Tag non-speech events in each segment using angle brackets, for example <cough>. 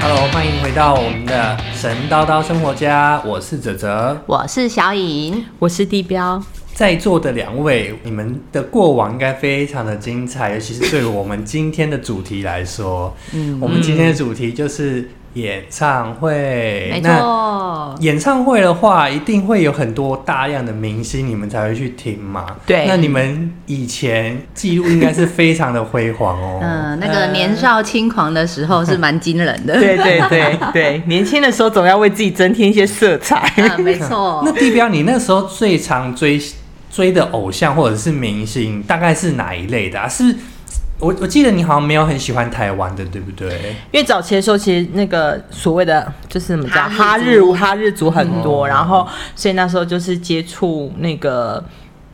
Hello，欢迎回到我们的神叨叨生活家，我是泽泽。我是小颖，我是地标，在座的两位，你们的过往应该非常的精彩，尤其是对我们今天的主题来说，嗯，我们今天的主题就是演唱会。没错，演唱会的话，一定会有很多大量的明星，你们才会去听嘛。对那你们以前记录应该是非常的辉煌哦。<laughs> 嗯，那个年少轻狂的时候是蛮惊人的。<laughs> 对对对对，年轻的时候总要为自己增添一些色彩。啊，没错那。地标，你那时候最常追追的偶像或者是明星，大概是哪一类的啊？是我我记得你好像没有很喜欢台湾的，对不对？因为早期的时候，其实那个所谓的就是什么叫，哈哈日哈日族很多，嗯然后所以那时候就是接触那个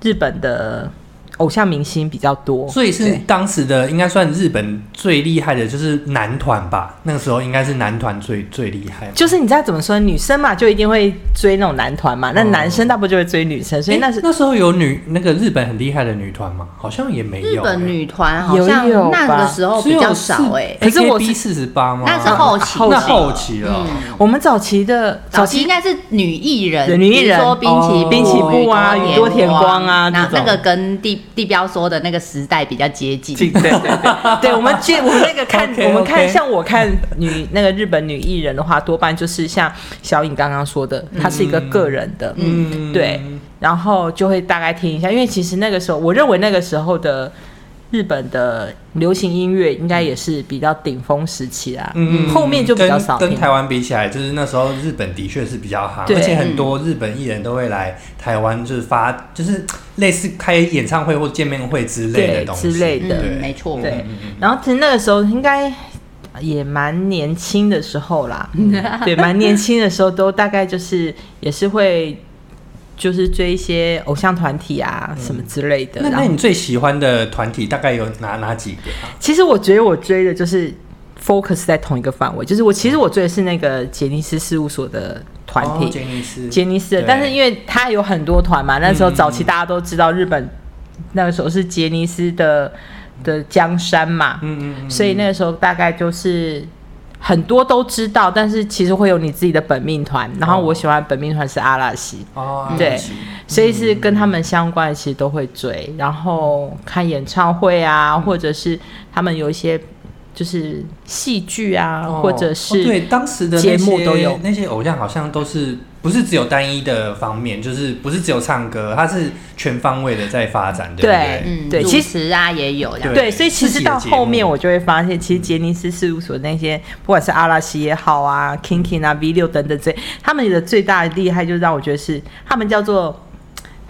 日本的偶像明星比较多。所以是当时的应该算日本最厉害的，就是男团吧？那个时候应该是男团最最厉害。就是你知道怎么说，女生嘛就一定会追那种男团嘛，那哦男生大部分就会追女生，所以那是诶那时候有女那个日本很厉害的女团吗？好像也没有、日本女团好像那个时候比较少哎、可是我是 AKB 四十八吗？那是后期那后期了。嗯，我们早期的早期应该是女艺人，女艺人比如说滨崎哦滨崎步啊宇宇多田光啊那那个跟地地标说的那个时代比较接近。对对对，对 <laughs> 我们去我们那个看我们看像我看女那个日本女艺人的话，多半就是像小颖刚刚说的，她是一个个人的，嗯，对，然后就会大概听一下，因为其实那个时候，我认为那个时候的日本的流行音乐应该也是比较顶峰时期啦，嗯后面就比较少听。跟跟台湾比起来，就是那时候日本的确是比较好，而且很多日本艺人都会来台湾，就是发就是类似开演唱会或见面会之类的东西。之类的。嗯，没错。对。嗯嗯。然后其实那个时候应该也蛮年轻的时候啦，<laughs> 对，蛮年轻的时候都大概就是也是会就是追一些偶像团体啊、什么之类的。那那你最喜欢的团体大概有哪哪几个啊？其实我觉得我追的就是 focus 在同一个范围，就是我其实我追的是那个杰尼斯事务所的团体。哦杰尼斯，杰尼斯的，但是因为他有很多团嘛，那时候嗯早期大家都知道日本那个时候是杰尼斯的的江山嘛，嗯嗯嗯，所以那个时候大概就是很多都知道，但是其实会有你自己的本命团。然后我喜欢本命团是阿拉西，哦，对所以是跟他们相关的，其实都会追。然后看演唱会啊，或者是他们有一些就是戏剧啊，哦或者哦是对当时的那节目都有那些偶像好像都是不是只有单一的方面，就是不是只有唱歌，它是全方位的在发展，对不对？对嗯，对其实啊也有。对，所以其实到后面我就会发现，其实杰尼斯事务所那些，不管是阿拉西也好啊、Kinkin 啊、V 六等等这，他们的最大的厉害，就让我觉得是他们叫做。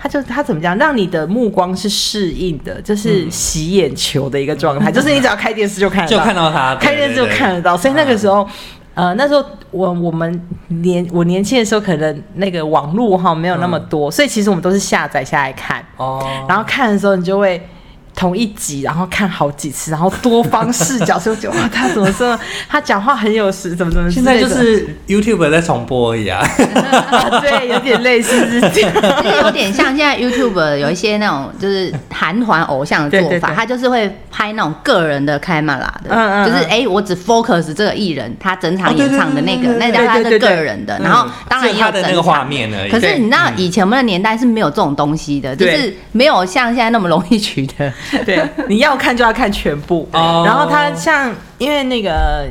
他就他怎么讲，让你的目光是适应的，就是洗眼球的一个状态，<laughs> 就是你只要开电视就看得就，看到他，对开电视就看得到。所以那个时候，呃，那时候我我们年我年轻的时候，可能那个网络哈没有那么多，所以其实我们都是下载下来看。哦，然后看的时候，你就会同一集，然后看好几次，然后多方视角，就觉得哇，他怎么这么，他讲话很有时，怎么怎么现，在就是 YouTube 在重播而已啊。啊对，有点类似是这样。其实有点像现在 YouTube 有一些那种就是韩团偶像的做法，他就是会拍那种个人的开麦拉的，嗯嗯嗯。就是哎、我只 focus 这个艺人他整场演唱的那个，那叫他的个人的，然后当然也有嗯只有他的那个整场画面而已。可是你知道以前我们的年代是没有这种东西的，就是没有像现在那么容易取得。<laughs> 对，你要看就要看全部。哦。然后他像，因为那个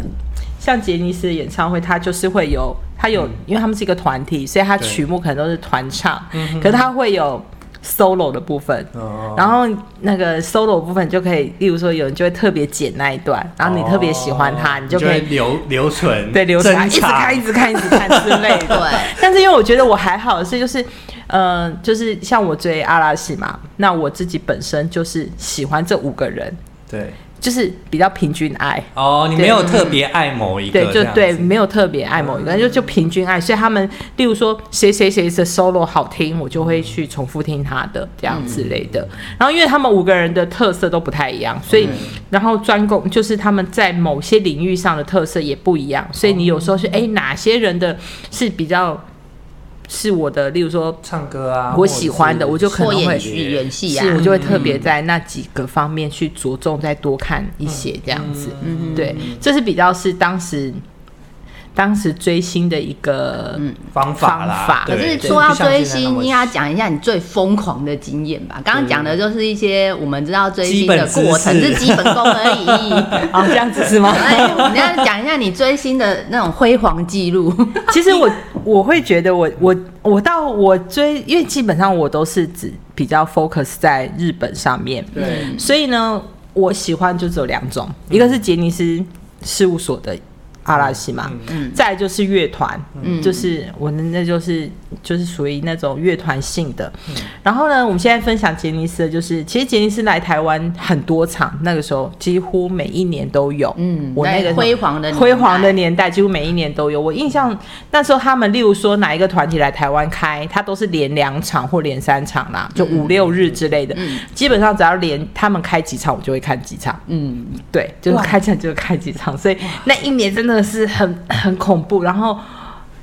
像杰尼斯的演唱会，他就是会有，他有，因为他们是一个团体，所以他曲目可能都是团唱，可是他会有 solo 的部分。哦。然后那个 solo 部分就可以，例如说有人就会特别剪那一段，然后你特别喜欢它，哦。你就可以会留留存，对留下来，一直看，一直看，一直看之类的。对 <laughs> 但是因为我觉得我还好的是，就是，呃，就是像我追阿拉西嘛，那我自己本身就是喜欢这五个人，对，就是比较平均爱。哦，你没有特别爱某一个，对，就对，没有特别爱某一个，就就平均爱。所以他们，例如说谁谁谁的 solo 好听，我就会去重复听他的这样之类的。然后，因为他们五个人的特色都不太一样，所以然后专攻就是他们在某些领域上的特色也不一样，所以你有时候是哎哪些人的是比较是我的，例如说唱歌啊，我喜欢的，我就可能会演戏、演戏啊。是，我就会特别在那几个方面去着重再多看一些这样子。嗯。对，这是比较是当时当时追星的一个，方法啦。方法可是说要追星，么应该讲一下你最疯狂的经验吧。刚刚讲的就是一些我们知道追星的过程，是基本功而已。<laughs> 哦，这样子是吗？<laughs> 哎，你要讲一下你追星的那种辉煌记录。<laughs> 其实我我会觉得我我我到我追，因为基本上我都是只比较 focus 在日本上面，对，所以呢，我喜欢就只有两种，一个是杰尼斯事务所的阿拉西嘛，嗯再来就是乐团，嗯就是我的那就是就是属于那种乐团性的。然后呢，我们现在分享杰尼斯的，就是其实杰尼斯来台湾很多场，那个时候几乎每一年都有。嗯，我那个辉煌的辉煌的年代，几乎每一年都有。我印象那时候他们，例如说哪一个团体来台湾开，他都是连两场或连三场啦，就五六日之类的。嗯基本上只要连他们开几场，我就会看几场。嗯，对，就是开场就开几场，所以那一年真的是很很恐怖。然后，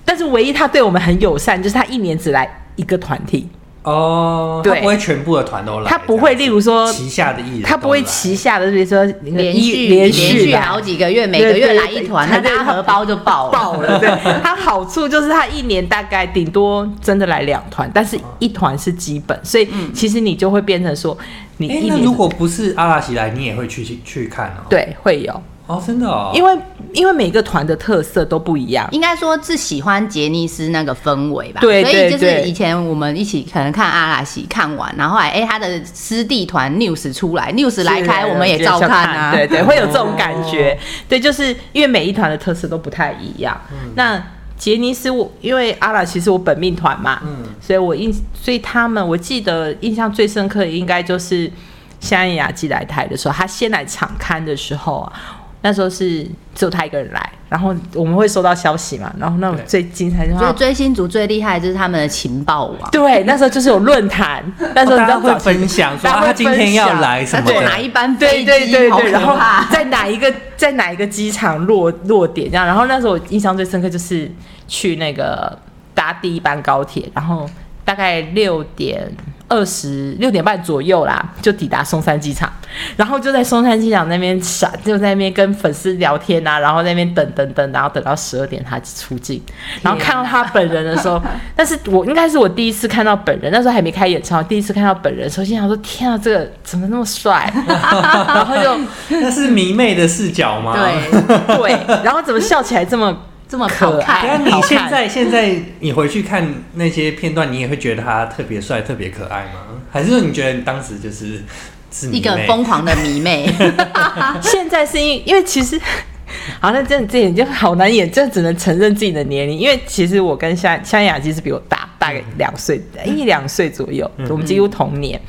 但是唯一他对我们很友善，就是他一年只来一个团体，哦，对他不会全部的团都来，他不会，例如说旗下的艺人，他不会旗。下的，比如说连续连续来好几个月，每个月来一团，那对对大家荷包就爆了。爆了。对，<laughs> 他好处就是他一年大概顶多真的来两团，但是一团是基本，所以其实你就会变成说，你一年如果不是阿拉西来，你也会去去看哦？，对会有，哦，真的哦，因为因为每个团的特色都不一样。应该说是喜欢杰尼斯那个氛围吧，对所以就是以前我们一起可能看阿拉西看完，然后后来哎、他的师弟团 News 出来，News 来开我们也照看啊，对对，<laughs> 会有这种感觉。对，就是因为每一团的特色都不太一样。嗯那杰尼斯我因为阿拉其实我本命团嘛，嗯所以我印所以他们我记得印象最深刻的应该就是香艳雅纪来台的时候，他先来场刊的时候啊。那时候是只有他一个人来，然后我们会收到消息嘛，然后那种最精彩就是我觉得追星族最厉害的就是他们的情报网。对，那时候就是有论坛，那时候你大家会分享说他今天要来什他坐么，哪一班对飞机？好可对对对，然后怕！在哪一个在哪一个机场落落点这样，然后那时候我印象最深刻就是去那个搭第一班高铁，然后大概六点二十六点半左右啦，就抵达松山机场，然后就在松山机场那边闪，就在那边跟粉丝聊天啊，然后在那边等等等，然后等到十二点他出境，然后看到他本人的时候，<laughs> 但是我应该是我第一次看到本人，那时候还没开演唱会，第一次看到本人的时候，心想说天啊，这个怎么那么帅？<laughs> 然后就那是迷妹的视角吗？对，对，然后怎么笑起来这么这么可好看爱那你现在现在你回去看那些片段，你也会觉得他特别帅、特别可爱吗？还是说你觉得你当时就是是一个妹疯狂的迷妹，<laughs> 现在是因因为其实，<laughs> 好，那真的这点就好难演，这只能承认自己的年龄。因为其实我跟香香雅其实比我大大概两岁，一两岁左右，我们几乎同年，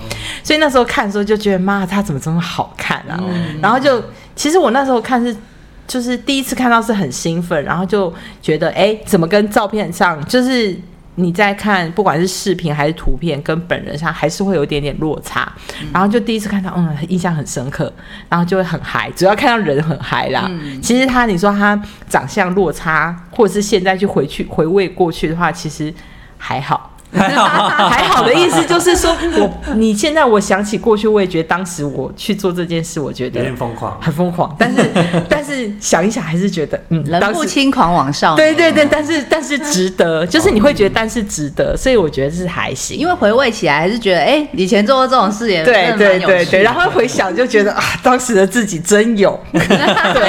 所以那时候看的时候就觉得妈，她怎么这么好看啊？然后就其实我那时候看是。就是第一次看到是很兴奋，然后就觉得哎，怎么跟照片上就是你在看，不管是视频还是图片，跟本人上还是会有一点点落差。然后就第一次看到，嗯，印象很深刻，然后就会很嗨，主要看到人很嗨啦。其实他，你说他长相落差，或者是现在去回去回味过去的话，其实还好。<laughs> 还好还好的意思就是说，<laughs> 我你现在我想起过去，我也觉得当时我去做这件事，我觉得有点疯狂。很疯狂，但是 <laughs> 但是想一想，还是觉得嗯，人不轻狂枉少年。对对对，但是但是值得，就是你会觉得但是值得，所以我觉得是还行。因为回味起来还是觉得，哎、以前做过这种事也对对对对，然后回想就觉得啊，当时的自己真有，对，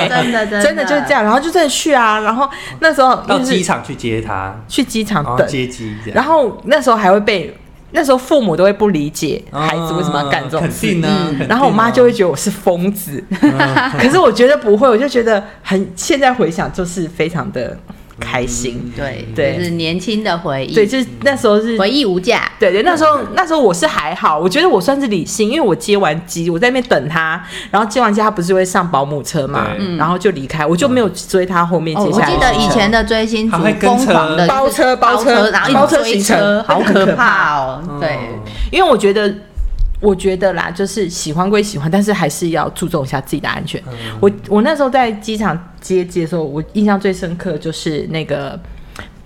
真的真的真的就是这样，然后就真的去啊，然后那时候到就是机场去接他，去机场然后等，接机，然后那时候还会被，那时候父母都会不理解啊孩子为什么要干这种事。定啊，肯定啊然后我妈就会觉得我是疯子，<laughs> 可是我觉得不会，我就觉得很，现在回想就是非常的开心。对对。就是年轻的回忆，对，就是那时候是回忆无价。对对，那时候那时候我是还好，我觉得我算是理性，因为我接完机，我在那边等他，然后接完机他不是会上保姆车嘛对，然后就离开，我就没有追他后面哦，接下来的我记得以前的追星族还会跟疯狂的车包车包包车然后包车一直追行程车，好可怕。哦。对，因为我觉得，我觉得啦，就是喜欢归喜欢，但是还是要注重一下自己的安全。我我那时候在机场接机的时候，我印象最深刻就是那个。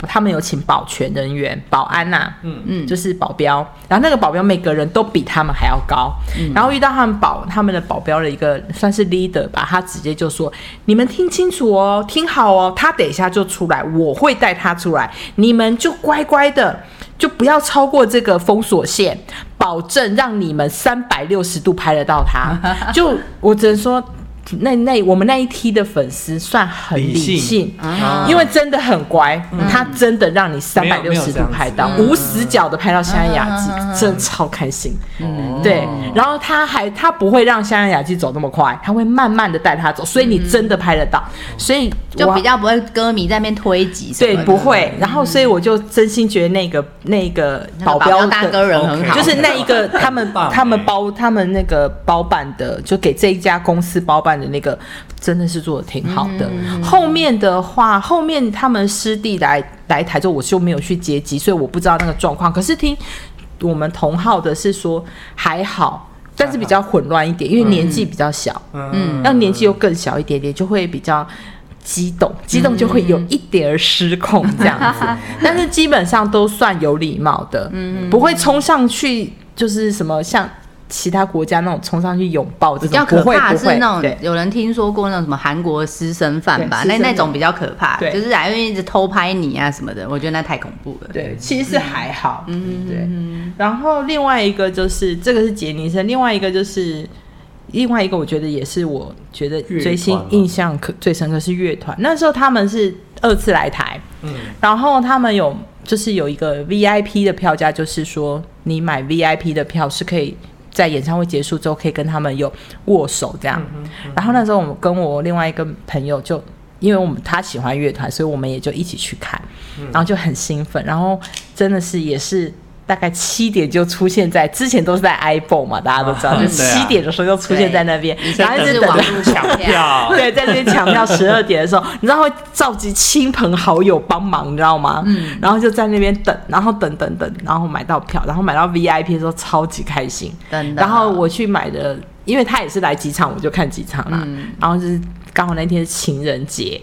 他们有请保全人员、保安呐、嗯嗯，就是保镖。然后那个保镖每个人都比他们还要高。然后遇到他们保他们的保镖的一个算是 leader 吧，他直接就说：“你们听清楚哦，听好哦，他等一下就出来，我会带他出来，你们就乖乖的，就不要超过这个封锁线，保证让你们三百六十度拍得到他。<laughs> 就我只能说。”那那我们那一批的粉丝算很理理性因为真的很乖，他真的让你三没百六十度拍到，嗯无死角的拍到香雅集，真的超开心。哦对，然后他还他不会让香雅纪走那么快，他会慢慢的带他走，所以你真的拍得到，所以就比较不会歌迷在那边推挤对，不会。然后所以我就真心觉得那个那个保保镖大哥人很好，就是那一个他们棒他们欸包他们那个包办的，就给这一家公司包办的那个，真的是做的挺好的。后面的话，后面他们师弟来来台之后，我就没有去接机，所以我不知道那个状况。可是听我们同号的是说还好。但是比较混乱一点，因为年纪比较小，嗯，要年纪又更小一点点，就会比较激动，激动就会有一点儿失控这样子。<laughs> 但是基本上都算有礼貌的，嗯不会冲上去，就是什么像其他国家那种冲上去拥抱这比较可怕。是那种有人听说过那种什么韩国私生饭吧，那那种比较可怕，对就是还会一直偷拍你啊什么的，我觉得那太恐怖了。对，其实是还好，嗯，对。然后另外一个就是这个是杰尼森，另外一个就是另外一个，我觉得也是我觉得乐追星印象可最深刻是乐团。那时候他们是二次来台，嗯然后他们有就是有一个 VIP 的票价，就是说你买 VIP 的票是可以。在演唱会结束之后，可以跟他们有握手这样。然后那时候我们跟我另外一个朋友就，因为我们他喜欢乐团，所以我们也就一起去看，然后就很兴奋。然后真的是也是大概七点就出现在，之前都是在 iPhone 嘛，大家都知道，啊就七点的时候就出现在那边，然后一直是等着抢票，<laughs> 对，在那边抢票 <laughs> 十二点的时候，你知道会召集亲朋好友帮忙，你知道吗？嗯，然后就在那边等，然后等等等，然后买到票，然后买到 VIP 的时候超级开心。真的。然后我去买的，因为他也是来几场，我就看几场啦。然后就是刚好那天是情人节，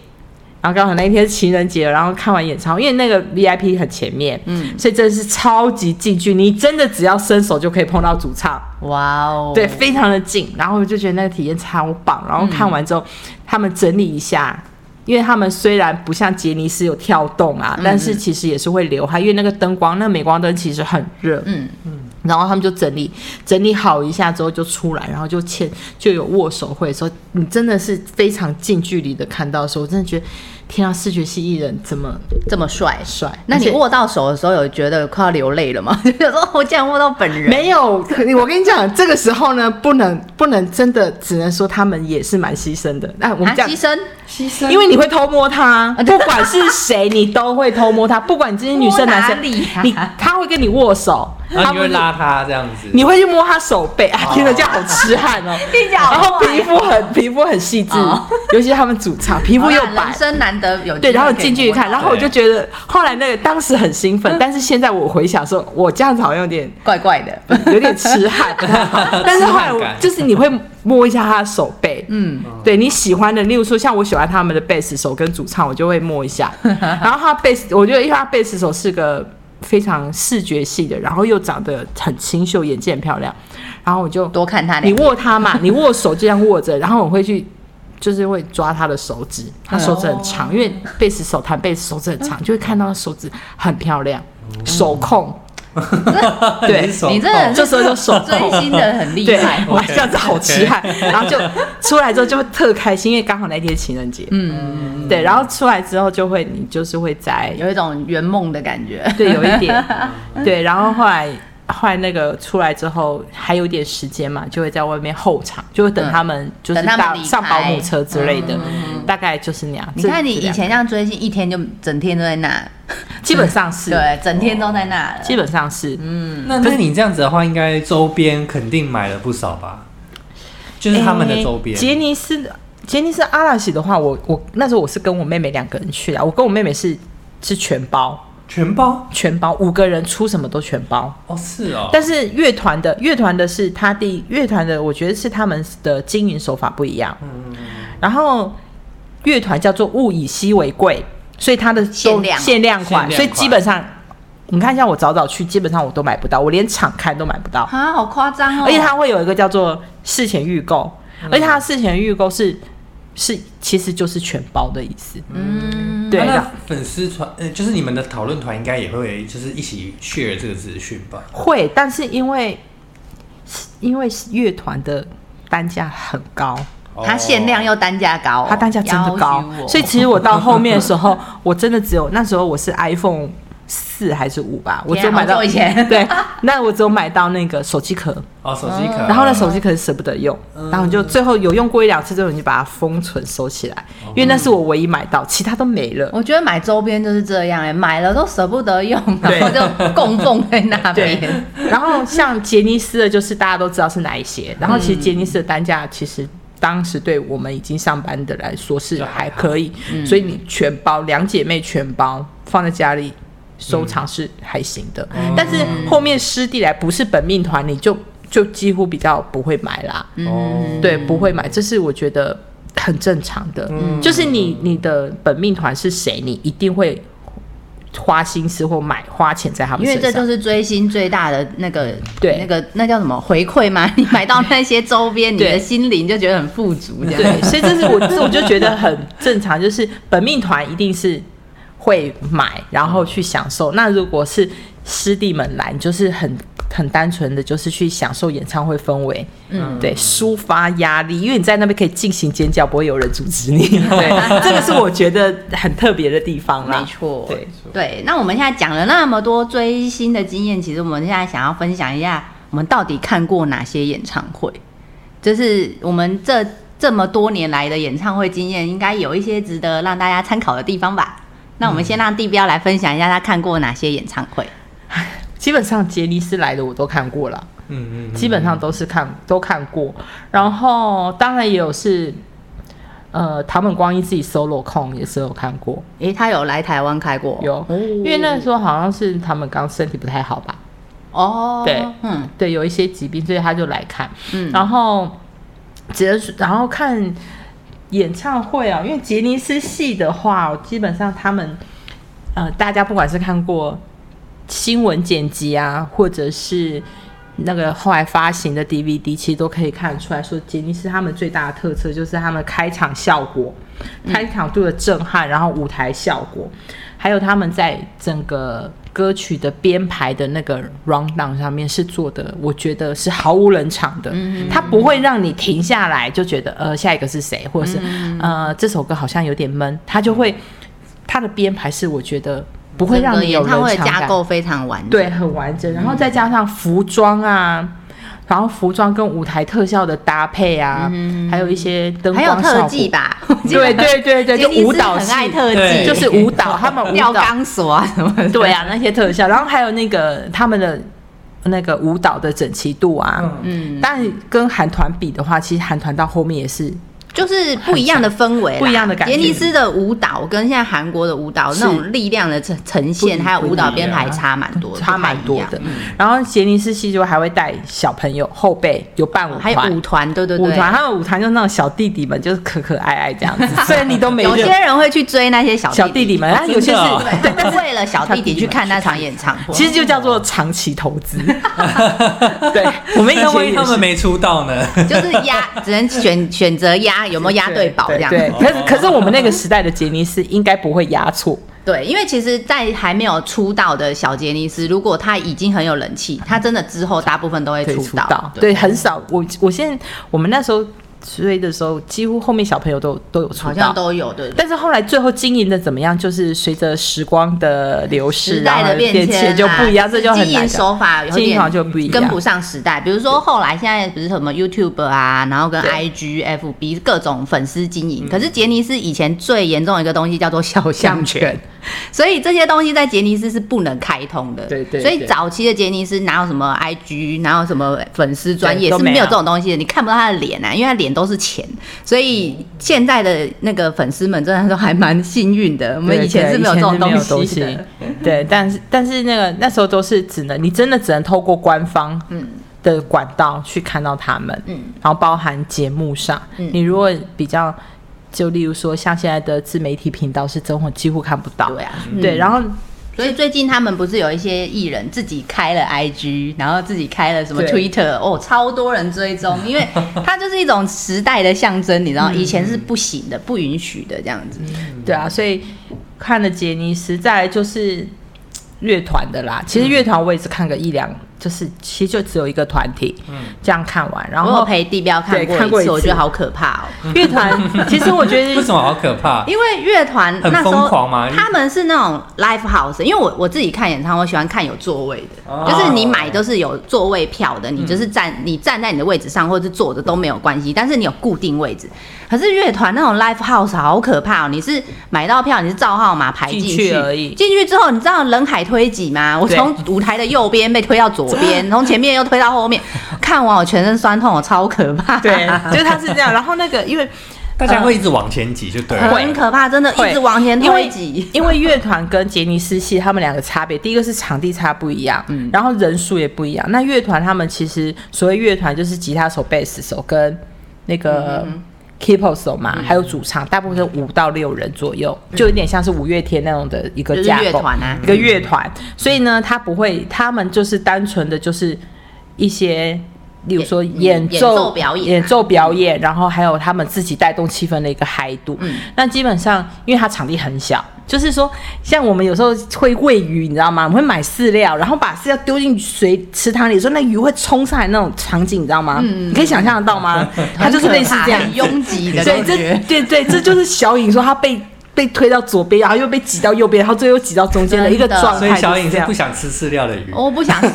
然后刚好那一天是情人节，然后看完演唱会，因为那个 VIP 很前面，嗯，所以真的是超级近距，你真的只要伸手就可以碰到主唱。哇哦，对，非常的近，然后我就觉得那个体验超棒。然后看完之后，他们整理一下，因为他们虽然不像杰尼斯有跳动啊，但是其实也是会流汗，因为那个灯光，那个镁光灯其实很热。嗯嗯然后他们就整理整理好一下之后就出来，然后就牵就有握手会的时候，你真的是非常近距离的看到的时候，我真的觉得天啊，视觉系艺人怎么这么帅。帅？那你握到手的时候，有觉得快要流泪了吗？<laughs> 就说我竟然握到本人，没有，我跟你讲，这个时候呢，不能不能真的，只能说他们也是蛮牺牲的。那我们这样啊牺牲牺牲。因为你会偷摸他，不管是谁，你都会偷摸他。不管你今天女生男生，你他会跟你握手，然后你会拉他这样子，你会去摸他手背啊！天哪，这样好痴汉哦。<laughs> 然后皮肤很皮肤很细致哦，尤其是他们主唱皮肤又白好啦人。生难得有对，然后机会可以近距离看，然后我就觉得，后来那个当时很兴奋，但是现在我回想说，我这样子好像有点怪怪的，有点痴汉，<laughs> 但是后来我就是你会摸一下他的手背，嗯，对你喜欢的，例如说像我喜欢他们的贝斯手跟主唱，我就会摸一下。<laughs> 然后他贝斯，我觉得因为他贝斯手是个非常视觉系的，然后又长得很清秀，眼睛很漂亮，然后我就多看他你。握他嘛，<laughs> 你握手这样握着，然后我会去。就是会抓他的手指，他手指很长，因为贝斯手弹贝斯手指很长，就会看到他手指很漂亮，手控，<laughs> 对你这时候就手追星的很厉害，，哇，这样子好期待。然后就出来之后就会特开心，因为刚好那天是情人节。嗯，对。然后出来之后就会，你就是会在有一种圆梦的感觉。对有一点 <laughs> 对。然后后来后来那个出来之后还有点时间嘛，就会在外面候场，就会等他们就是搭等他们离开上保姆车之类的，大概就是那样。你看你以前这样追星，一天就整天都在那，基本上是，<laughs> 对，整天都在那了。基本上是，嗯那那你这样子的话，应该周边肯定买了不少吧？就是他们的周边诶。杰尼斯杰尼斯阿拉西的话，我我那时候我是跟我妹妹两个人去的，我跟我妹妹是是全包全包全包，五个人出什么都全包。哦，是哦。但是乐团的乐团的是他第乐团的，我觉得是他们的经营手法不一样。嗯然后乐团叫做物以稀为贵，所以它的限量限量款，所以基本上你看一下我早早去，基本上我都买不到，我连场看都买不到。啊，好夸张哦！而且它会有一个叫做事前预购，而且它的事前预购是是其实就是全包的意思。嗯，对，啊那粉丝团，呃，就是你们的讨论团应该也会就是一起 share 这个资讯吧？会，但是因为因为乐团的单价很高，它限量又单价高哦，它单价真的高所以其实我到后面的时候，我真的只有那时候我是 iPhone 四还是五吧，我只有买到以前 <laughs> 对，那我只有买到那个手机壳，哦，手机壳。然后呢手机壳舍不得用，嗯然后就最后有用过一两次之后，你就把它封存收起来，因为那是我唯一买到，其他都没了。我觉得买周边就是这样哎，买了都舍不得用，然后就供奉在那 <laughs> 边。，然后像杰尼斯的，就是大家都知道是哪一些。然后嗯其实杰尼斯的单价，其实当时对我们已经上班的来说是还可以，嗯所以你全包两姐妹全包放在家里收藏是还行的。但是后面师弟来不是本命团，你就就几乎比较不会买啦。哦，对，不会买，这是我觉得很正常的。就是你你的本命团是谁，你一定会花心思或买花钱在他们身上。因为这就是追星最大的那个，对那个那叫什么回馈吗？你买到那些周边，你的心灵就觉得很富足，这样。对，所以这是我这我就觉得很正常，就是本命团一定是会买，然后去享受。那如果是师弟们来，你就是很很单纯的就是去享受演唱会氛围，嗯，对，抒发压力，因为你在那边可以尽情尖叫，不会有人阻止你。<laughs> 对，这个是我觉得很特别的地方啦。没错，对对。那我们现在讲了那么多追星的经验，其实我们现在想要分享一下，我们到底看过哪些演唱会？就是我们这这么多年来的演唱会经验，应该有一些值得让大家参考的地方吧？那我们先让地标来分享一下他看过哪些演唱会。基本上杰尼斯来的我都看过了。嗯嗯嗯，基本上都是看都看过，然后当然也有是，呃，唐本光一自己 solo 控也是有看过，诶，他有来台湾开过？有，因为那时候好像是他们刚身体不太好吧，哦，对嗯。对，有一些疾病，所以他就来看，嗯，然后只是然后看演唱会啊，因为杰尼斯系的话，基本上他们呃，大家不管是看过新闻剪辑啊，或者是那个后来发行的 DVD，其实都可以看得出来说，杰尼斯他们最大的特色就是他们开场效果、开场度的震撼，然后舞台效果，还有他们在整个歌曲的编排的那个 round down 上面是做的，我觉得是毫无冷场的，它不会让你停下来就觉得呃下一个是谁，或者是、呃这首歌好像有点闷，它就会它的编排是我觉得不会让你有演唱会架构非常完整。对，很完整。然后再加上服装啊，然后服装跟舞台特效的搭配啊，还有一些灯还有光效果特技。吧？对对对对，就舞蹈，很爱特技，就是舞蹈，他们舞吊蹈，<laughs> 钢索啊什么的。对啊，那些特效，然后还有那个他们的那个舞蹈的整齐度啊。嗯，但跟韩团比的话，其实韩团到后面也是就是不一样的氛围，<laughs> 不一样的感觉杰尼斯的舞蹈跟现在韩国的舞蹈那种力量的呈呈现，还有舞蹈编排差蛮多的，差蛮多的。然后杰尼斯戏就还会带小朋友后辈，有伴舞还有舞。团，对对对。舞团，他们舞团就是那种小弟弟们，就是可可爱爱这样子。<laughs> 虽然你都没有些人会去追那些小小弟弟们，哦啊，有些是 <laughs> 为了小弟弟去看那场演唱会，其实就叫做长期投资。对，我们以那万一前他们没出道呢？就是压，只能选选择压有没有押对宝这样子。对，可是可是我们那个时代的杰尼斯应该不会押错，对，因为其实，在还没有出道的小杰尼斯，如果他已经很有人气，他真的之后大部分都会，出道。出道，对，很少。我我现在我们那时候追的时候，几乎后面小朋友都都有出道，好像都有对。但是后来最后经营的怎么样，就是随着时光的流逝，时代的变变迁啊就不一样，这就很经营手法有经营点好像就不一样。跟不上时代。比如说后来现在不是什么 YouTube 啊，然后跟 IG、FB 各种粉丝经营，可是杰尼斯以前最严重的一个东西叫做肖像权，所以这些东西在杰尼斯是不能开通的。对对所以早期的杰尼斯哪有什么 IG，哪有什么粉丝专业是没有。这种东西的，你看不到他的脸啊，因为他脸都是钱。所以现在的那个粉丝们真的都还蛮幸运的，我们以前是没有这种东西的。对，但是但是那个那时候都是只能你真的只能透过官方嗯。的管道去看到他们，嗯。然后包含节目上，嗯。你如果比较就例如说像现在的自媒体频道是真的几乎看不到，对啊，对，嗯。然后所以最近他们不是有一些艺人自己开了 IG，然后自己开了什么 Twitter，哦，超多人追踪，<laughs> 因为它就是一种时代的象征，你知道，以前是不行的、不允许的这样子。对啊，所以看了杰尼实在就是乐团的啦。其实乐团我也是看个一两，就是其实就只有一个团体，嗯这样看完，然后我陪地标看过一次，看过一次我觉得好可怕哦。<laughs> 乐团，其实我觉得为什么好可怕？因为乐团那时候他们是那种 live house，因为我我自己看演唱会喜欢看有座位的，哦就是你买都是有座位票的，你就是站你站在你的位置上或者是坐着都没有关系，但是你有固定位置。可是乐团那种 live house 好可怕哦！你是买到票，你是照号码排进进去而已进去之后，你知道人海推挤吗？我从舞台的右边被推到左边，从前面又推到后面，<laughs> 看完我全身酸痛，我超可怕。对，就是他是这样。然后那个因为 <laughs> 大家会一直往前挤，就对了。很可怕，真的一直往前推挤。因为乐团跟杰尼斯系他们两个差别，第一个是场地差不一样，嗯然后人数也不一样。那乐团他们其实所谓乐团就是吉他手、贝斯手跟那个嗯 keyboard 手嘛，还有主唱，大部分是五到六人左右，就有点像是五月天那种的一个架构，乐团啊一个乐团。所以呢，他不会，他们就是单纯的就是一些。例如说演奏奏表演啊演奏表演，然后还有他们自己带动气氛的一个嗨度。嗯那基本上，因为它场地很小，就是说，像我们有时候会喂鱼，你知道吗？我们会买饲料，然后把饲料丢进水池塘里，说那鱼会冲上来那种场景，你知道吗？你可以想象得到吗？它就是类似这样拥挤的感觉。对对，这就是小影说他被被推到左边，然后又被挤到右边，然后最后又挤到中间的一个状态。所以小颖是这样不想吃饲料的鱼。我不想吃，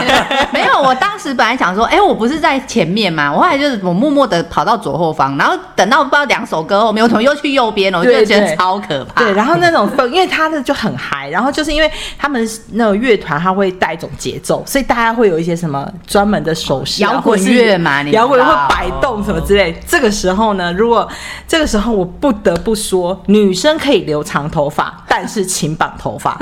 <laughs> 没有。我当时本来想说，哎、我不是在前面嘛，我后来就是我默默的跑到左后方，然后等到不知道两首歌后面，我怎么又去右边了？我就觉得超可怕。对，然后那种氛，因为他的就很嗨，然后就是因为他们那种乐团，他会带一种节奏，所以大家会有一些什么专门的手势啊，摇滚乐嘛你摇滚乐会摆动什么之类。这个时候呢，如果这个时候我不得不说，女生可以留长头发，<laughs> 但是请绑头发，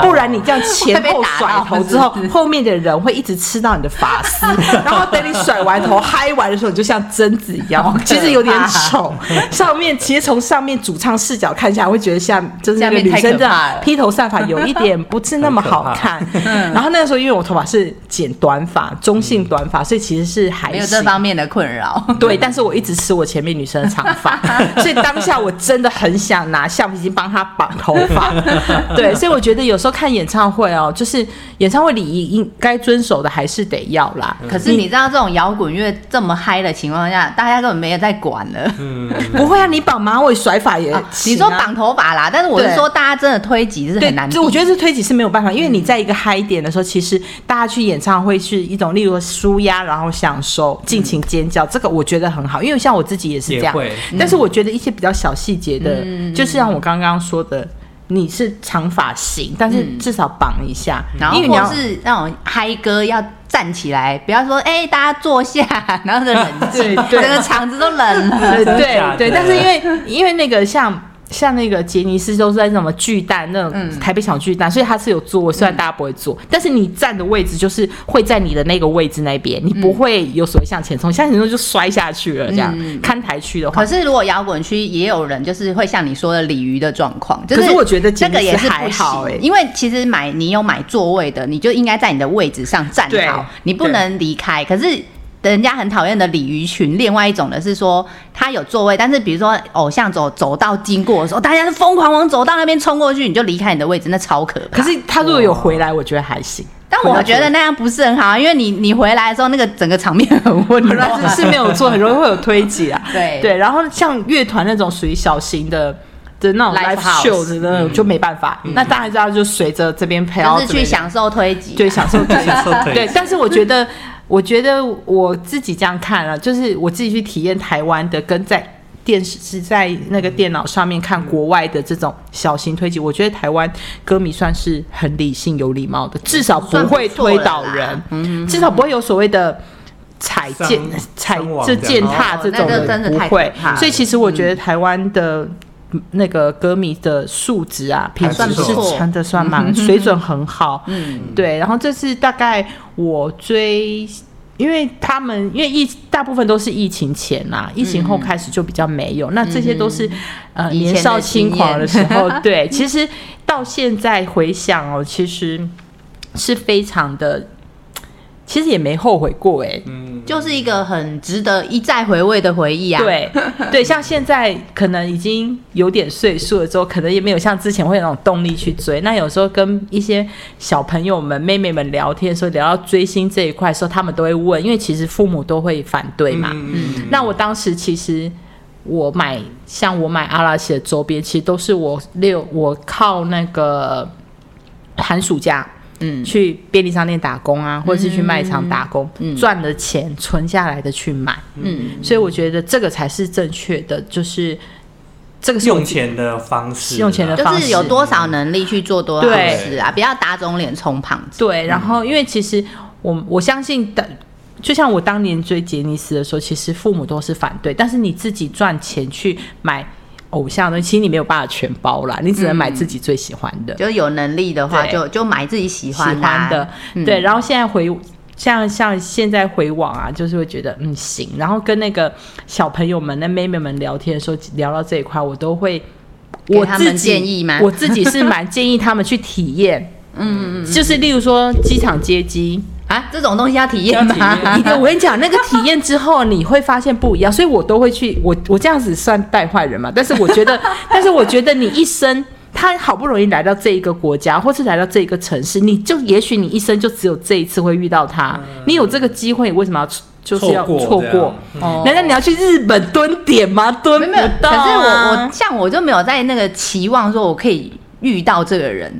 不然你这样前后甩头之后 <laughs> 后面的人会一直吃到你的发丝，<laughs> 然后等你甩完头嗨完的时候，你就像贞子一样，其实有点丑。上面其实从上面主唱视角看下来，会觉得像就是那个女生这样可怕了披头散发，有一点不是那么好看。然后那个时候因为我头发是剪短发，中性短发，所以其实是还没有这。方面的困扰。对，但是我一直吃我前面女生的长发，所以当下我真的很想拿橡皮筋帮他绑头发。<laughs> 对，所以我觉得有时候看演唱会哦，就是演唱会礼仪应该遵守的还是得要啦。可是你知道这种摇滚乐这么嗨的情况下，大家根本没有在管了。嗯不会啊，你绑马尾甩发也、啊你说绑头发啦，但是我是说大家真的推挤是很难，避。这我觉得是推挤是没有办法，因为你在一个嗨点的时候，其实大家去演唱会是一种，例如说舒压，然后享受、尽情尖叫，这个我觉得很好。因为像我自己也是这样但是我觉得一些比较小细节的，嗯就像我刚刚说的，你是长发型，但是至少绑一下，然后因为你要或是那种嗨歌要站起来，不要说哎、大家坐下，<laughs> 然后就冷静，<laughs> 对对整个场子都冷了。对对，但是因为因为那个像。像那个杰尼斯都是在什么巨蛋那种嗯台北小巨蛋，所以它是有座位，虽然大家不会坐，但是你站的位置就是会在你的那个位置那边，你不会有所谓向前冲，向前冲就摔下去了。这样嗯看台区的话可，是如果摇滚区也有人就是会像你说的鲤鱼的状况，就是可是我觉得这个也是还不好欸因为其实买你有买座位的，你就应该在你的位置上站好，你不能离开。可是。人家很讨厌的鲤鱼群，另外一种的是说，他有座位，但是比如说偶像走走道经过的时候，大家是疯狂往走道那边冲过去，你就离开你的位置，那超可怕。可是他如果有回来，我觉得还行。但但我觉得那样不是很好，因为你你回来的时候，那个整个场面很混乱，是 <laughs> 是没有错，很容易会有推挤啊。<laughs> 对对，然后像乐团那种属于小型的的那种 Live show 的那种就没办法。那大家知道就随着这边陪，就是去享受推挤，对享受推挤 <laughs> 享受推挤对，但是我觉得，我觉得我自己这样看了，就是我自己去体验台湾的，跟在电视是在那个电脑上面看国外的这种小型推挤，我觉得台湾歌迷算是很理性、有礼貌的，至少不会推倒人，至少不会有所谓的。踩践踩这样哦踏这种的太不会所以其实我觉得台湾的那个歌迷的素质啊，品质是算不错真的算蛮水准很好。嗯，对，然后这是大概我追，因为他们因为疫大部分都是疫情前啊、疫情后开始就比较没有，那这些都是、呃年少轻狂的时候，对，其实到现在回想哦，其实是非常的，其实也没后悔过哎、嗯，就是一个很值得一再回味的回忆啊。，对 <laughs> 对，像现在可能已经有点岁数了之后，可能也没有像之前会有那种动力去追。那有时候跟一些小朋友们、妹妹们聊天的时候，聊到追星这一块的时候，他们都会问，因为其实父母都会反对嘛。嗯那我当时其实我买像我买阿拉西的周边，其实都是我六我靠那个寒暑假。嗯，去便利商店打工啊，或者是去卖场打工，嗯赚的钱存下来的去买。嗯，所以我觉得这个才是正确的，就是这个是用钱的方式啊，用钱的方式就是有多少能力去做多少事啊，不要打肿脸充胖子。对。然后，因为其实我我相信的，就像我当年追杰尼斯的时候，其实父母都是反对，但是你自己赚钱去买偶像的，其实你没有办法全包啦，你只能买自己最喜欢的。就有能力的话，对就就买自己喜喜欢的啊欢的，对。然后现在回像像现在回网啊，就是会觉得嗯行。然后跟那个小朋友们、那妹妹们聊天的时候，聊到这一块，我都会我自己建议吗我自己是蛮建议他们去体验，<laughs> 嗯嗯嗯，就是例如说机场接机。啊，这种东西要体验吗？<laughs> 我跟你讲，那个体验之后，你会发现不一样，所以我都会去。我我这样子算带坏人嘛？但是我觉得，<laughs> 但是我觉得你一生，他好不容易来到这一个国家，或是来到这一个城市，你就也许你一生就只有这一次会遇到他。你有这个机会，你为什么要就是要错过难道你要去日本蹲点吗？蹲不没有，到、可是我啊。我像我就没有在那个期望说我可以遇到这个人。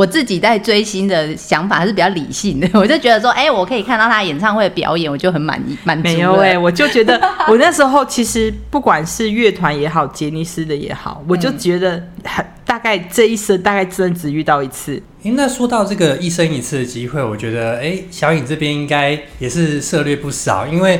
我自己在追星的想法是比较理性的，<laughs> 我就觉得说，哎、我可以看到他演唱会的表演，我就很满意满足了。没有哎、我就觉得 <laughs> 我那时候其实不管是乐团也好，杰尼斯的也好，我就觉得很大概这一生大概真的只遇到一次。诶，那说到这个一生一次的机会，我觉得哎，小颖这边应该也是涉略不少，因为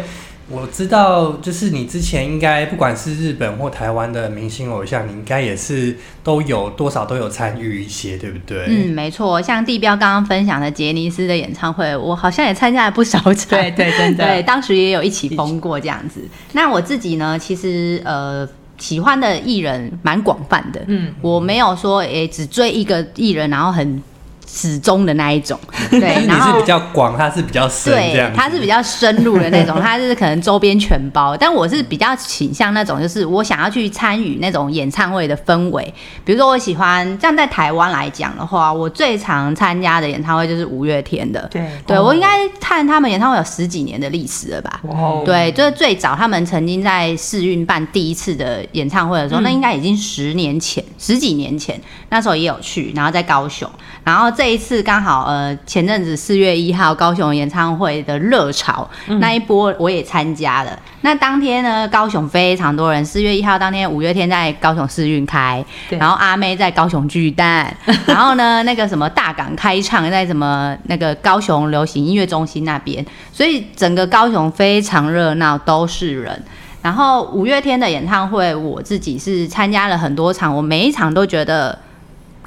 我知道，就是你之前应该不管是日本或台湾的明星偶像，你应该也是都有多少都有参与一些，对不对？嗯，没错，像地标刚刚分享的杰尼斯的演唱会，我好像也参加了不少场。<laughs> 对对真的对，当时也有一起疯过这样子。那我自己呢，其实呃。喜欢的艺人蛮广泛的，嗯，我没有说诶、只追一个艺人，然后很始终的那一种，<laughs> 对，你然后是比较广，它是比较深，这对样，子。他是比较深入的那种，它是可能周边全包，但我是比较倾向那种，就是我想要去参与那种演唱会的氛围。比如说，我喜欢像在台湾来讲的话，我最常参加的演唱会就是五月天的。对。对我应该看他们演唱会有十几年的历史了吧？哇，对，就是最早他们曾经在世运办第一次的演唱会的时候，那应该已经十年前、十几年前，那时候也有去，然后在高雄，然后这一次刚好呃前阵子四月一号高雄演唱会的热潮、那一波我也参加了。那当天呢，高雄非常多人，四月一号当天五月天在高雄试运开，然后阿妹在高雄巨蛋，<laughs> 然后呢那个什么大港开唱在什么那个高雄流行音乐中心那边，所以整个高雄非常热闹，都是人。然后五月天的演唱会，我自己是参加了很多场，我每一场都觉得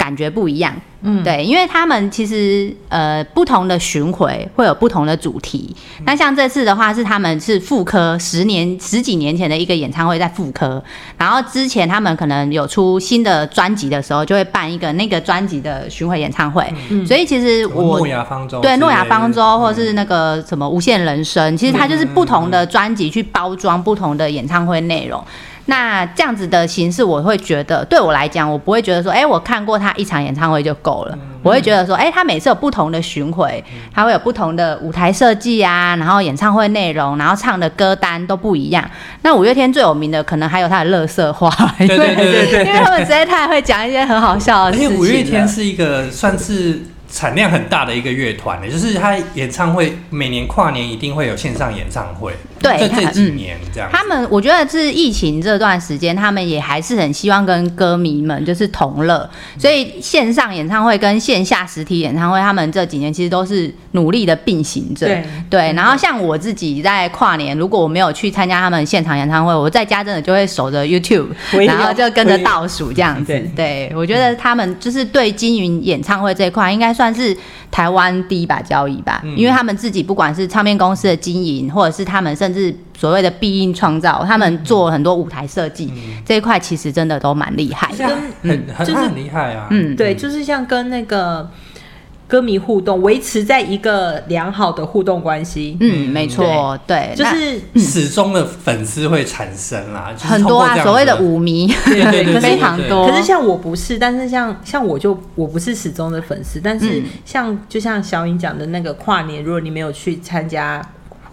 感觉不一样。嗯，对，因为他们其实呃不同的巡回会有不同的主题。那像这次的话，是他们是复刻十年十几年前的一个演唱会在复刻，然后之前他们可能有出新的专辑的时候，就会办一个那个专辑的巡回演唱会。所以其实我诺亚方舟对诺亚方舟，或是那个什么无限人生，其实它就是不同的专辑去包装不同的演唱会内容。那这样子的形式，我会觉得对我来讲，我不会觉得说，哎、我看过他一场演唱会就够了。我会觉得说，哎、他每次有不同的巡回，他会有不同的舞台设计啊，然后演唱会内容，然后唱的歌单都不一样。那五月天最有名的，可能还有他的乐色话，对对对对对 <laughs> 因为他们实在太会讲一些很好笑的而事情因为五月天是一个算是产量很大的一个乐团的，就是他演唱会每年跨年一定会有线上演唱会，对这这几嗯年这样子。他们，我觉得是疫情这段时间，他们也还是很希望跟歌迷们就是同乐，所以线上演唱会跟线下实体演唱会，他们这几年其实都是努力的并行着。对对，然后像我自己在跨年，如果我没有去参加他们现场演唱会，我在家真的就会守着 YouTube，然后就跟着倒数这样子对。对，我觉得他们就是对经营演唱会这一块，应该算是台湾第一把交椅吧，嗯。因为他们自己不管是唱片公司的经营，或者是他们甚至所谓的必应创造，他们做很多舞台设计、这一块，其实真的都蛮厉害的。很很很厉害啊，嗯，对，就是像跟那个歌迷互动，维持在一个良好的互动关系，嗯，没错，对，就是始终的粉丝会产生啦，很多啊，所谓的舞迷，对对 <laughs> 对，非常多。可是像我不是，但是像像我就我不是始终的粉丝，但是嗯。像、就像小颖讲的那个跨年，如果你没有去参加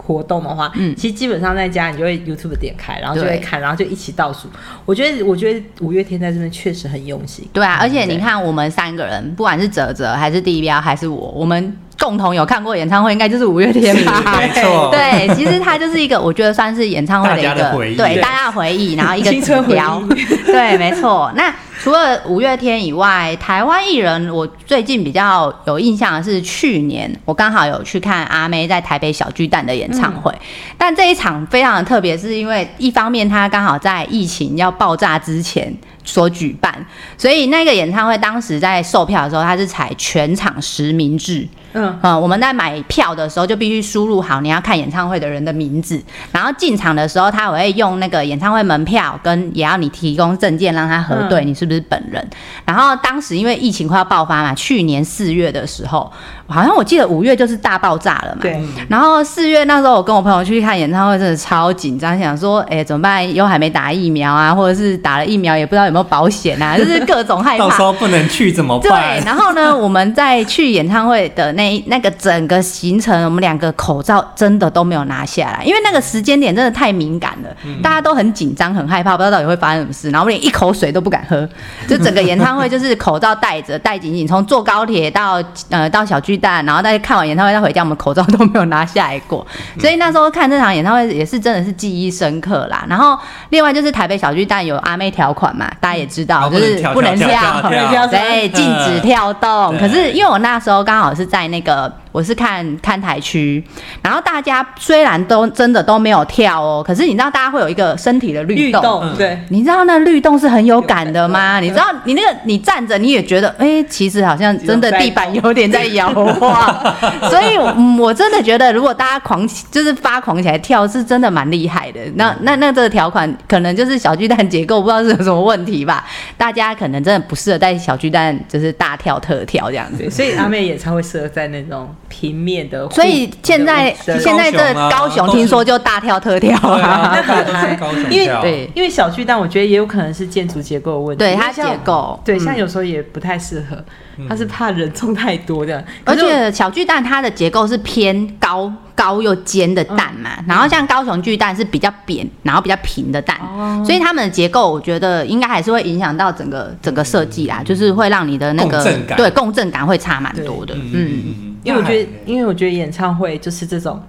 活动的话，嗯其实基本上在家你就会 YouTube 点开，然后就会看，然后就一起倒数。我觉得我觉得五月天在这边确实很用心。对啊，而且你看，我们三个人，不管是泽泽还是地标还是我，我们共同有看过演唱会，应该就是五月天吧？<laughs> 没错，对，其实它就是一个，我觉得算是演唱会的一个大回忆对对大家的回忆，然后一个 <laughs> 指标，<laughs> 对，没错。那除了五月天以外，台湾艺人我最近比较有印象的是去年我刚好有去看阿妹在台北小巨蛋的演唱会，但这一场非常的特别，是因为一方面它刚好在疫情要爆炸之前。所举办，所以那个演唱会当时在售票的时候，它是采全场实名制，嗯，呃，我们在买票的时候就必须输入好你要看演唱会的人的名字，然后进场的时候他也会用那个演唱会门票跟也要你提供证件让他核对嗯你是不是本人。然后当时因为疫情快要爆发嘛，去年四月的时候，好像我记得五月就是大爆炸了嘛。对，然后四月那时候，我跟我朋友去看演唱会，真的超紧张，想说，哎，怎么办？又还没打疫苗啊，或者是打了疫苗也不知道有没有保险啊，就是各种害怕。<laughs> 到时候不能去怎么办对，然后呢，我们在去演唱会的那那那个整个行程，我们两个口罩真的都没有拿下来，因为那个时间点真的太敏感了，大家都很紧张、很害怕，不知道到底会发生什么事，然后我们连一口水都不敢喝，就整个演唱会就是口罩戴着，戴紧紧，从坐高铁到呃到小巨蛋，然后大家看完演唱会再回家，我们口罩都没有拿下来过，所以那时候看这场演唱会也是真的是记忆深刻啦。然后另外就是台北小巨蛋有阿妹条款嘛，大家也知道，哦就是不能跳对，禁止跳动。可是因为我那时候刚好是在那个，我是看看台区，然后大家虽然都真的都没有跳哦，可是你知道大家会有一个身体的律动。律动，嗯对，你知道那律动是很有感的吗？你知道你那个你站着你也觉得，哎、其实好像真的地板有点在摇晃，<laughs> 所以、嗯、我真的觉得，如果大家狂起就是发狂起来跳，是真的蛮厉害的。那那那这个条款可能就是小巨蛋结构不知道是有什么问题吧，<laughs> 大家可能真的不适合在小巨蛋就是大跳特跳这样子，。所以阿妹演唱会适合在那种平面的，所以现在现在这高雄听说就大跳特跳对啊，<laughs> 那那个都是高雄因为对。因为小巨蛋，我觉得也有可能是建筑结构的问题，对它像结构。对，嗯。像有时候也不太适合，它是怕人众太多的，而可是我且小巨蛋它的结构是偏高高又尖的蛋嘛，然后像高雄巨蛋是比较扁，然后比较平的蛋，哦。所以它们的结构我觉得应该还是会影响到整个整个设计啦，就是会让你的那个共振感。对共振感会差蛮多的。嗯，因为我觉得，因为我觉得演唱会就是这种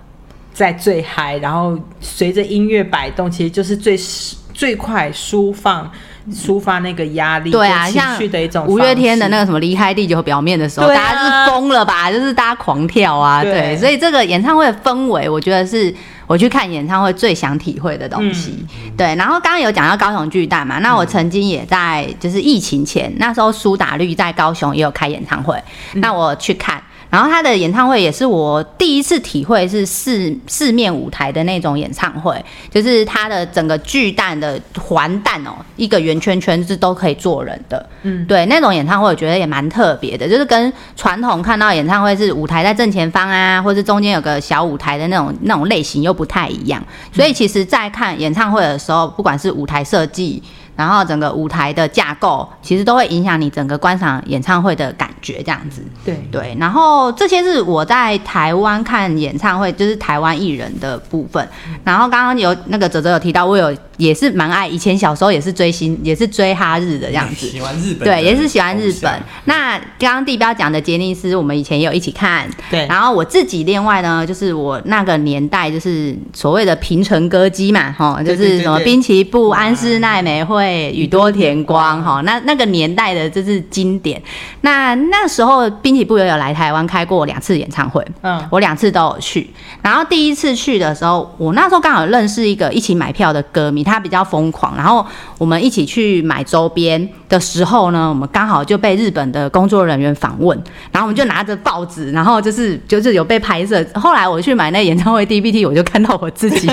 在最嗨，然后随着音乐摆动，其实就是最最快舒放抒发那个压力、对啊，情像绪的一种五月天的那个，什么离开地球表面的时候，啊大家是疯了吧？就是大家狂跳啊，对对，所以这个演唱会的氛围，我觉得是我去看演唱会最想体会的东西。嗯对，然后刚刚有讲到高雄巨蛋嘛，那我曾经也在就是疫情前，那时候苏打绿在高雄也有开演唱会，嗯那我去看。然后他的演唱会也是我第一次体会是四四面舞台的那种演唱会，就是他的整个巨蛋的环蛋哦，一个圆圈圈是都可以坐人的。嗯，对，那种演唱会我觉得也蛮特别的，就是跟传统看到演唱会是舞台在正前方啊，或是中间有个小舞台的那种那种类型又不太一样。所以其实，在看演唱会的时候，不管是舞台设计，然后整个舞台的架构，其实都会影响你整个观赏演唱会的感觉，这样子。对对，然后这些是我在台湾看演唱会，就是台湾艺人的部分。然后刚刚有那个泽泽有提到，我有也是蛮爱，以前小时候也是追星，也是追哈日的这样子。喜欢日本对，也是喜欢日本。那刚刚地标讲的杰尼斯，我们以前也有一起看。对然后我自己另外呢，就是我那个年代就是所谓的平成歌姬嘛，哈，就是什么滨崎步、安室奈美惠、宇多田光，哈，那那个年代的这是经典。那那时候滨崎步也有来台湾开过两次演唱会，嗯我两次都有去。然后第一次去的时候，我那时候刚好认识一个一起买票的歌迷，他比较疯狂。然后我们一起去买周边的时候呢，我们刚好就被日本的工作人员访问，然后我们就拿着报纸，然后就是 <laughs> 就是有被拍摄。后来我去买那演唱会 D V T，我就看到我自己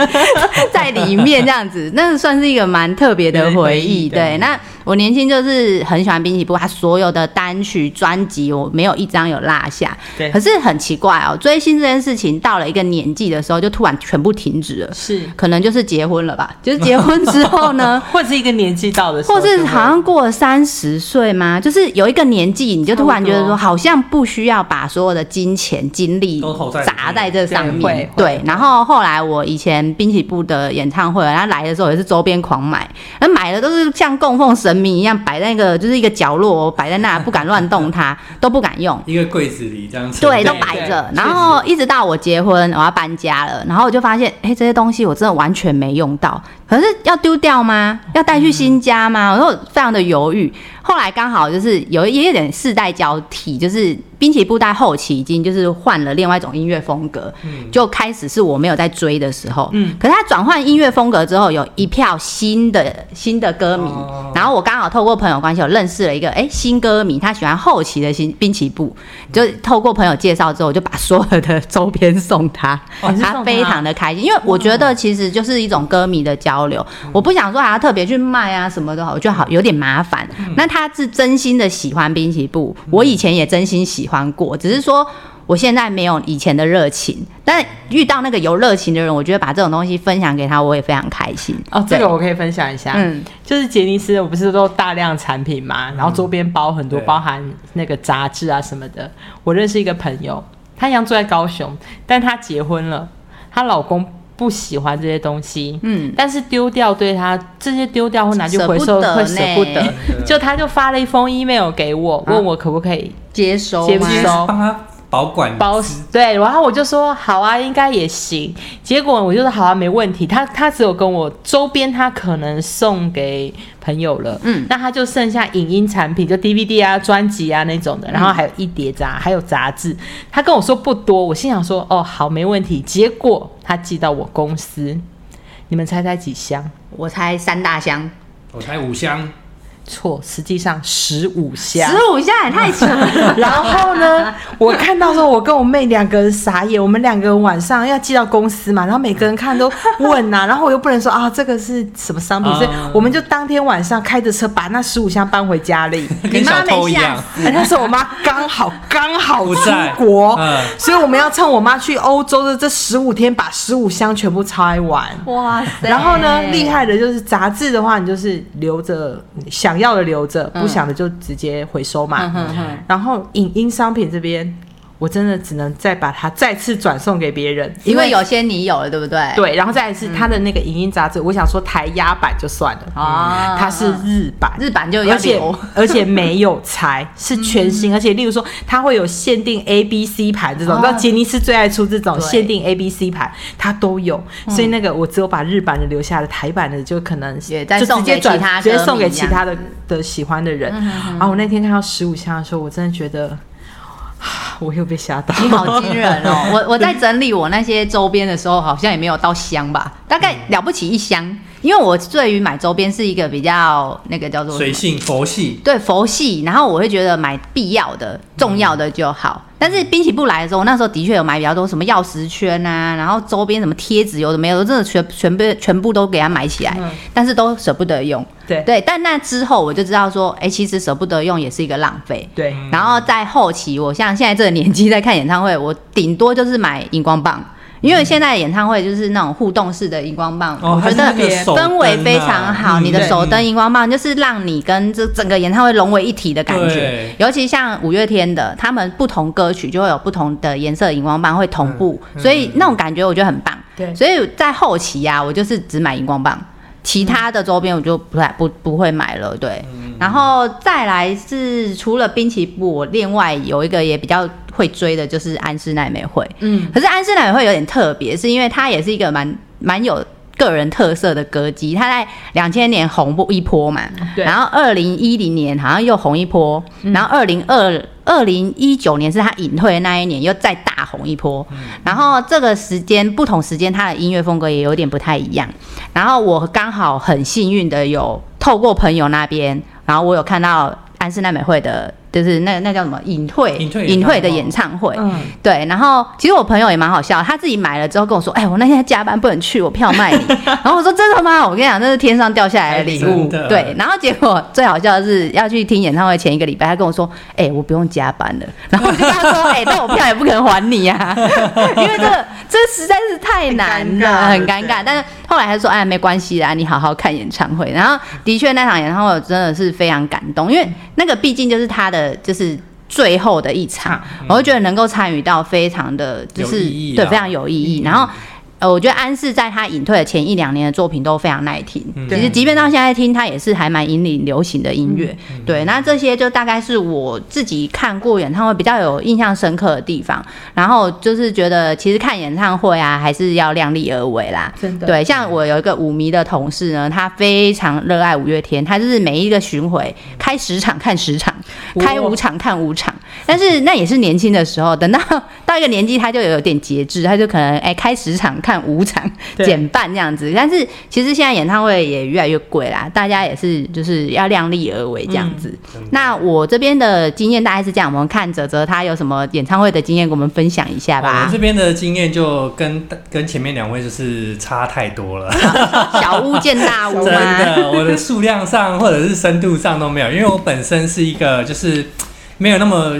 在里面这样子，那算是一个蛮特别的回忆。对，那我年轻就是很喜欢滨崎步，他所有的单曲专辑我没有一张有落下。对可是很奇怪哦，追星这件事情到了一个年纪的时候，就突然全部停止了。是，可能就是结婚了吧，就是结婚之后呢，<laughs> 或者是一个年纪到的时候或，是好像过了三十岁吗？就是有一个年纪，你就突然觉得说，好像不需要把所有的金钱、精力砸在这上面会。对，然后后来我以前滨崎步的演唱会，他来的时候也是周边狂买，那买的都是像供奉神明一样摆在那个就是一个角落，摆在那不敢乱动它，<laughs> 都不敢用。一个柜子里这样子。对，都摆着。然后一直到我结婚，我要搬家了，然后我就发现，哎，这些东西我真的完全没用到。可是要丢掉吗？要带去新家吗？我就非常的犹豫。后来刚好就是有也有点世代交替，就是滨崎步在后期已经就是换了另外一种音乐风格，就开始是我没有在追的时候。嗯。可是他转换音乐风格之后，有一票新的新的歌迷，哦。然后我刚好透过朋友关系，我认识了一个哎新歌迷，他喜欢后期的新滨崎步，就透过朋友介绍之后，我就把所有的周边送他，哦你是送他？他非常的开心，因为我觉得其实就是一种歌迷的交流，我不想说还要特别去卖啊什么的，我觉得好有点麻烦。那他是真心的喜欢滨崎步，我以前也真心喜欢过，只是说。我现在没有以前的热情，但遇到那个有热情的人，我觉得把这种东西分享给他，我也非常开心。哦，这个我可以分享一下，嗯就是杰尼斯，我不是都大量产品嘛，然后周边包很多，对包含那个杂志啊什么的。我认识一个朋友，他一样住在高雄，但她结婚了，她老公不喜欢这些东西，嗯，但是丢掉对他这些丢掉或拿去回收得会舍不得，就他就发了一封 email 给我，问我可不可以接收接收保管包对，然后我就说好啊，应该也行。结果我就说好啊，没问题。他他只有跟我周边，他可能送给朋友了，嗯那他就剩下影音产品，就 DVD 啊、专辑啊那种的，然后还有一叠杂，还有杂志。他跟我说不多，我心想说哦好，没问题。结果他寄到我公司，你们猜猜几箱？我猜三大箱，我猜五箱，错，实际上十五箱。十五箱也太扯了。<laughs> 然后呢，我看到时候，我跟我妹两个人傻眼。我们两个人晚上要寄到公司嘛，然后每个人看都问呐、<laughs> 然后我又不能说啊，这个是什么商品，所以啊我们就当天晚上开着车把那十五箱搬回家里。跟小偷一样。哎那时候我妈刚好刚好出国，嗯所以我们要趁我妈去欧洲的这十五天，把十五箱全部拆完。哇塞然后呢，厉害的就是杂志的话，你就是留着，想要的留着，不想的就直接回收嘛。嗯然后影音商品这边，我真的只能再把它再次转送给别人，因为有些你有了，对不对？对，然后再来是它的那个影音杂志，我想说台压版就算了，啊。它是日版，日版就要而且 <laughs> 而且没有裁，是全新，而且例如说它会有限定 A B C 盘这种，哦你知道杰尼斯最爱出这种限定 A B C 盘，它都有，所以那个我只有把日版的留下了，台版的就可能也再就送给直接他直接送给其他的的喜欢的人。然后我那天看到十五箱的时候，我真的觉得。<sighs> 我又被吓到，你好惊人哦！<laughs> 我我在整理我那些周边的时候，好像也没有到箱吧，大概了不起一箱。因为我对于买周边是一个比较那个叫做随性佛系，对佛系，然后我会觉得买必要的、重要的就好。但是滨崎步来的时候，那时候的确有买比较多什么钥匙圈啊，然后周边什么贴纸有的没有，真的全全部全部都给他买起来，嗯但是都舍不得用。对对，但那之后我就知道说，哎、其实舍不得用也是一个浪费。对，然后在后期，我像现在这个年纪在看演唱会，我顶多就是买荧光棒，因为现在的演唱会就是那种互动式的荧光棒，我觉得氛围非常好。嗯你的手灯嗯荧光棒就是让你跟这整个演唱会融为一体的感觉。尤其像五月天的，他们不同歌曲就会有不同的颜色的荧光棒会同步，嗯所以那种感觉我觉得很棒。对所以在后期呀、我就是只买荧光棒，其他的周边我就不太不不会买了。对，嗯然后再来是除了滨崎步，我另外有一个也比较会追的，就是安室奈美惠。嗯，可是安室奈美惠有点特别，是因为她也是一个蛮蛮有个人特色的歌姬。她在两千年红不一波嘛，对然后二零一零年好像又红一波，然后二零二二零一九年是她隐退的那一年，又再大红一波。然后这个时间不同时间，她的音乐风格也有点不太一样。然后我刚好很幸运的有透过朋友那边，然后我有看到安室奈美惠的，就是那那叫什么隐退隐退的演唱会。嗯，对，然后其实我朋友也蛮好笑，他自己买了之后跟我说：“哎，我那天加班不能去，我票卖你。<laughs> ”然后我说：“真的吗？”我跟你讲，这是天上掉下来的礼物对，然后结果最好笑的是要去听演唱会前一个礼拜，他跟我说：“哎，我不用加班了。<laughs> ”然后我就跟他说：“哎，但我票也不可能还你呀、<laughs> 因为这个这实在是太难了，很尴尬很尴尬。”但是后来他说：“哎，没关系啦，你好好看演唱会。”然后的确那场演唱会我真的是非常感动，因为那个毕竟就是他的就是。最后的一场，我会觉得能够参与到非常的，就是对非常有意义。然后，呃，我觉得安室在他隐退的前一两年的作品都非常耐听。嗯其实即便到现在听，他也是还蛮引领流行的音乐。对，那这些就大概是我自己看过演唱会比较有印象深刻的地方。然后就是觉得，其实看演唱会啊，还是要量力而为啦。真的，对，像我有一个舞迷的同事呢，他非常热爱五月天，他就是每一个巡回开十场看十场，哇开五场看五场。但是那也是年轻的时候，等到到一个年纪，他就有点节制，他就可能哎、开十场看五场，对减半这样子。但是其实现在演唱会也越来越贵啦，大家也是就是要量力而为这样子。那我这边的经验大概是这样，我们看泽泽他有什么演唱会的经验，给我们分享一下吧我吧这。边的经验就跟跟前面两位就是差太多了，<laughs> 小巫见大巫真？的，我的数量上或者是深度上都没有，因为我本身是一个就是没有那么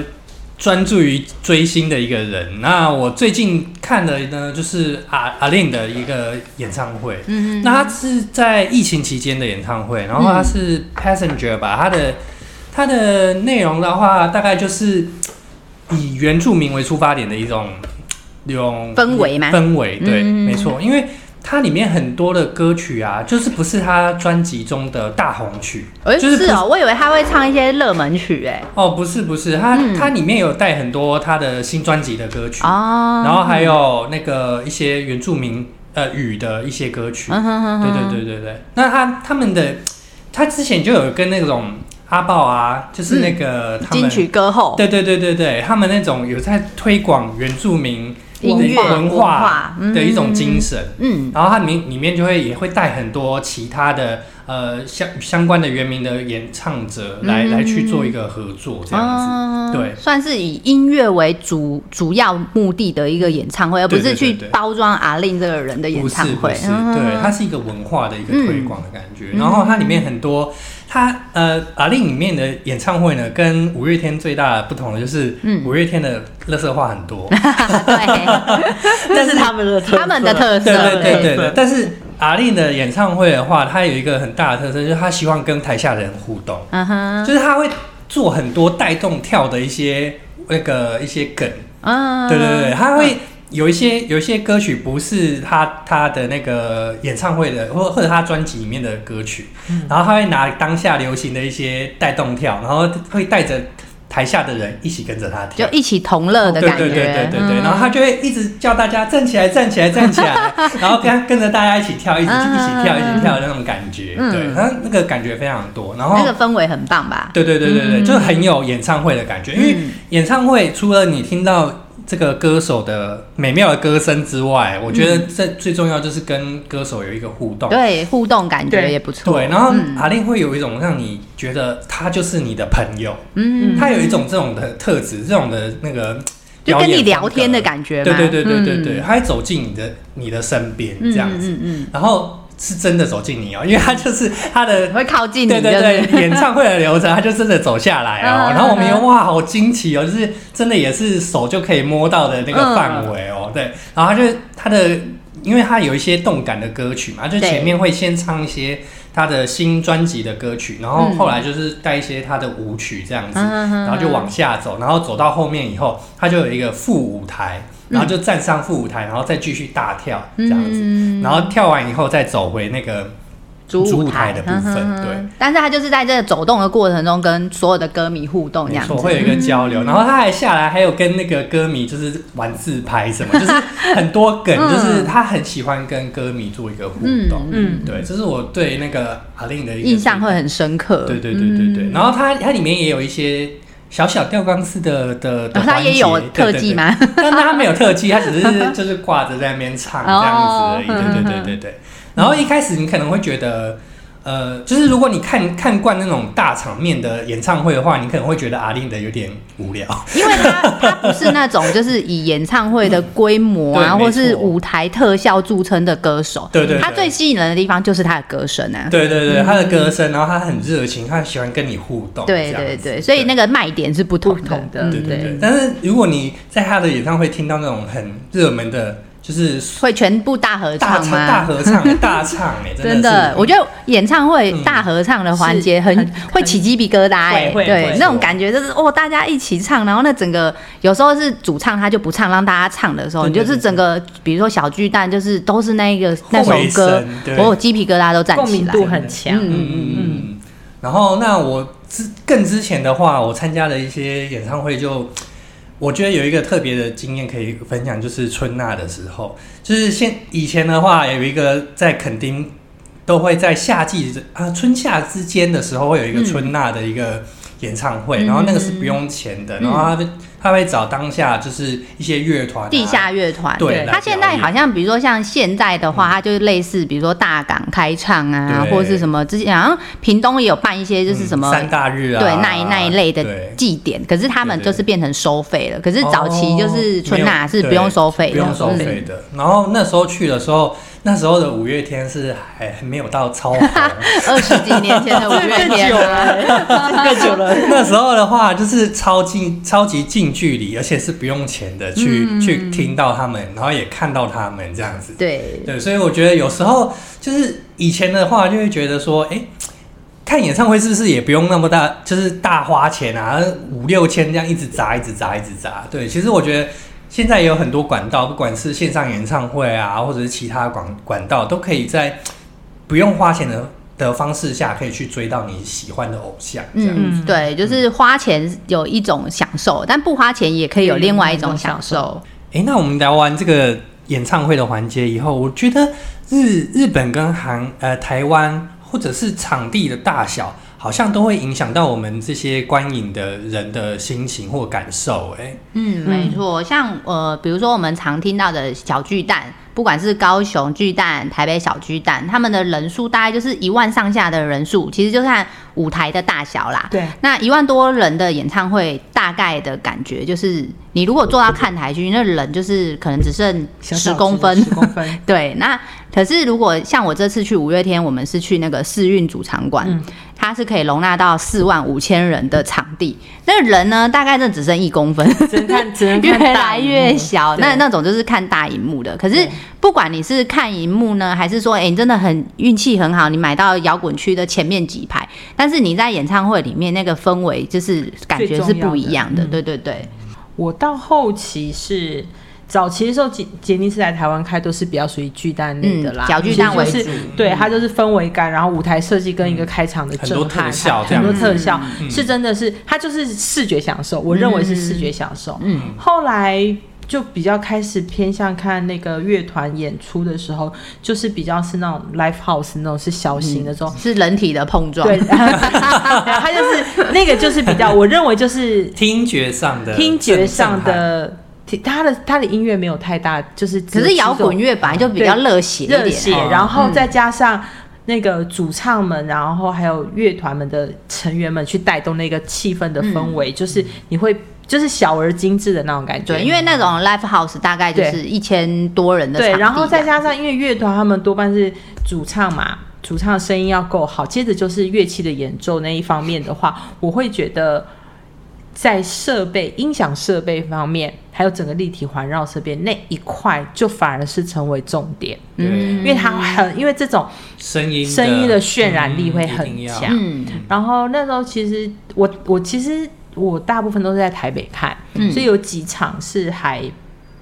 专注于追星的一个人。那我最近看的呢，就是阿阿令的一个演唱会，嗯那他是在疫情期间的演唱会，然后他是 Passenger 吧，他的他的内容的话，大概就是以原住民为出发点的一种一种氛围嘛氛围对，嗯。没错，因为它里面很多的歌曲啊，就是不是他专辑中的大红曲，哎、就是是哦，我以为他会唱一些热门曲，哎，哦，不是不是，他、嗯。它里面有带很多他的新专辑的歌曲，哦，然后还有那个一些原住民呃语的一些歌曲，嗯哼哼对哼，对对对对。那他他们的他之前就有跟那种阿豹啊，就是那个他们金曲歌后。对对对对对，他们那种有在推广原住民的音乐文文化化的一种精神。嗯，然后它里面里面就会也会带很多其他的呃相相关的原名的演唱者来、嗯来去做一个合作这样子。哦对。算是以音乐为主主要目的的一个演唱会，而不是去包装阿令这个人的演唱会。不是，嗯。对，它是一个文化的一个推广的感觉。嗯。然后它里面很多，它呃阿令里面的演唱会呢，跟五月天最大的不同的就是，嗯。五月天的乐色话很多，<laughs> 对，<laughs> 这 <laughs> 是他们的特色他们的特色，对对。但是阿令的演唱会的话，他有一个很大的特色，就是他希望跟台下的人互动，嗯哼，就是他会做很多带动跳的一些那个一些梗，嗯，对对对，他会有一些有一些歌曲不是他他的那个演唱会的，或或者他专辑里面的歌曲，然后他会拿当下流行的一些带动跳，然后会带着台下的人一起跟着他跳。就一起同乐的对感觉，对对对对对，嗯然后他就会一直叫大家站起来，站起来，站起来，然后跟跟着大家一起跳，一起一起跳，一起跳的那种感觉，嗯对，他那个感觉非常多，然后那个氛围很棒吧？对对对对对，嗯就是很有演唱会的感觉。因为嗯演唱会除了你听到这个歌手的美妙的歌声之外，我觉得这最重要就是跟歌手有一个互动。对，互动感觉也不错。对，然后嗯。阿令会有一种让你觉得他就是你的朋友，嗯，他有一种这种的特质，这种的那个就跟你表演聊天的感觉嘛。对对对对对对，嗯。他会走进你的你的身边这样子，嗯嗯。然后是真的走近你哦，因为他就是 <laughs> 他的嗯，会靠近你，对对对，<laughs> 演唱会的流程，他就真的走下来哦，嗯然后我们又哇，好惊奇哦，就是真的也是手就可以摸到的那个范围哦，对，然后他就他的，因为他有一些动感的歌曲嘛，就前面会先唱一些他的新专辑的歌曲，然后嗯后来就是带一些他的舞曲这样子，然后就往下走，然后走到后面以后，他就有一个副舞台，然后就站上副舞台，然后再继续大跳这样子，嗯然后跳完以后再走回那个。主主舞舞台台的部分对。但是他就是在这个走动的过程中，跟所有的歌迷互动这样子。会有一个交流，然后他还下来，还有跟那个歌迷就是玩自拍什么，就是很多梗，嗯 <laughs> 就是他很喜欢跟歌迷做一个互动。嗯对，这是我对那个阿令的印象会很深刻。对对对对对。嗯然后它它里面也有一些小小吊钢丝的的的哦他也有环节特技？<laughs> 但他没有特技，他只是就是挂着在那边唱这样子而已。哦对对对对对。然后一开始你可能会觉得。呃，就是如果你看看惯那种大场面的演唱会的话，你可能会觉得阿令的有点无聊。因为他他不是那种就是以演唱会的规模啊，<laughs> 或是舞台特效著称的歌手。对对对他最吸引人的地方就是他的歌声啊。对对对，他的歌声，然后他很热情，他喜欢跟你互动。对对对，所以那个卖点是不同的。对对对。但是如果你在他的演唱会听到那种很热门的，就是会全部大合唱、唱吗？大合唱、<laughs> 大唱，哎，真的的，我觉得演唱会嗯大合唱的环节很会起鸡皮疙瘩哎、对，那种感觉就是哦，大家一起唱，然后那整个有时候是主唱他就不唱，让大家唱的时候，你就是整个比如说小巨蛋，就是都是那一个那首歌我有鸡皮疙瘩都站起来。共鸣度很强。嗯嗯嗯嗯。然后，那我之更之前的话，我参加了一些演唱会就。我觉得有一个特别的经验可以分享，就是春娜的时候，就是现以前的话有一个在垦丁都会在夏季啊春夏之间的时候会有一个春娜的一个演唱会，嗯然后那个是不用钱的，嗯。然后他会他会找当下就是一些乐团、啊、地下乐团，对他现在好像比如说像现在的话，他就是类似比如说大港开唱啊，或者是什么之前好像屏东也有办一些就是什么嗯三大日啊，对那一那一类的对。祭典，可是他们就是变成收费了。可是早期就是春娜是不用收费的，不用收费的。然后那时候去的时候，那时候的五月天是还还没有到超红。<laughs> 二十几年前的五月天了，更久了。那时候的话，就是超近、超级近距离，而且是不用钱的，去、嗯去听到他们，然后也看到他们这样子。对，对，所以我觉得有时候就是以前的话，就会觉得说，哎、看演唱会是不是也不用那么大，就是大花钱啊，五六千这样一直砸、一直砸、一直砸。对，其实我觉得现在也有很多管道，不管是线上演唱会啊，或者是其他管管道，都可以在不用花钱的的方式下，可以去追到你喜欢的偶像。这样。嗯，对，就是花钱有一种享受，但不花钱也可以有另外一种享受。哎、那我们聊完这个演唱会的环节以后，我觉得日日本跟韩呃台湾或者是场地的大小，好像都会影响到我们这些观影的人的心情或感受、哎，嗯，没错，像呃，比如说我们常听到的小巨蛋，不管是高雄巨蛋、台北小巨蛋，他们的人数大概就是一万上下的人数，其实就看舞台的大小啦。对，那一万多人的演唱会，大概的感觉就是，你如果坐到看台区，那人就是可能只剩十公分，十公分。<laughs> 对，那可是如果像我这次去五月天，我们是去那个世运主场馆，嗯。它是可以容纳到四万五千人的场地，那人呢，大概就只剩一公分，只能看，只能 <laughs> 越来越小。那那种就是看大荧幕的。可是不管你是看荧幕呢，还是说，哎、你真的很运气很好，你买到摇滚区的前面几排，但是你在演唱会里面那个氛围，就是感觉是不一样的对对对，我到后期是早期的时候，杰杰尼斯来台湾开都是比较属于巨蛋类的啦，嗯小巨蛋为就是主对，它就是氛围感，然后舞台设计跟一个开场的很多震撼，特效很多特效嗯。是真的是它就是视觉享受，我认为是视觉享受。嗯，后来。就比较开始偏向看那个乐团演出的时候，就是比较是那种 live house 那种是小型的这种，是人体的碰撞。对，<laughs> 它就是那个就是比较，我认为就是听觉上的听觉上，的，他的他的音乐没有太大，就是可是摇滚乐本来就比较热血一点，热血，哦。然后再加上那个主唱们，然后还有乐团们的成员们去带动那个气氛的氛围，就是你会就是小而精致的那种感觉。对，因为那种 live house 大概就是一千多人的场对，然后再啊加上因为乐团他们多半是主唱嘛，主唱声音要够好，接着就是乐器的演奏那一方面的话，我会觉得在设备、音响设备方面，还有整个立体环绕设备那一块，就反而是成为重点，嗯，因为它很因为这种声音声音的渲染力会很强。嗯然后那时候其实我我其实我大部分都是在台北看，嗯。所以有几场是还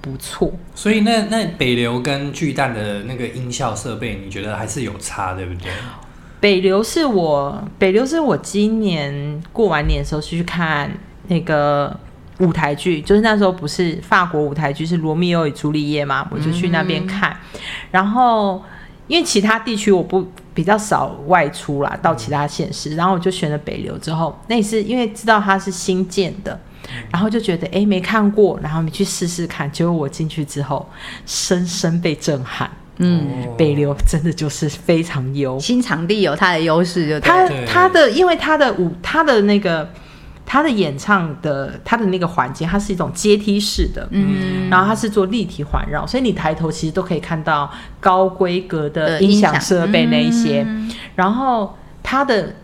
不错。所以那那北流跟巨蛋的那个音效设备，你觉得还是有差，对不对？北流是我北流是我今年过完年的时候是去看那个舞台剧，就是那时候不是法国舞台剧是《罗密欧与朱丽叶》嘛，我就去那边看。然后因为其他地区我不比较少外出啦，到其他县市，然后我就选了北流之后，那也是因为知道它是新建的。然后就觉得哎没看过，然后你去试试看。结果我进去之后，深深被震撼。嗯，哦北流真的就是非常优，新场地有它的优势，就对他了对他的因为它的舞它的那个他的演唱的他的那个环境，它是一种阶梯式的，嗯，然后它是做立体环绕，所以你抬头其实都可以看到高规格的音响响设备那一些，嗯。然后它的。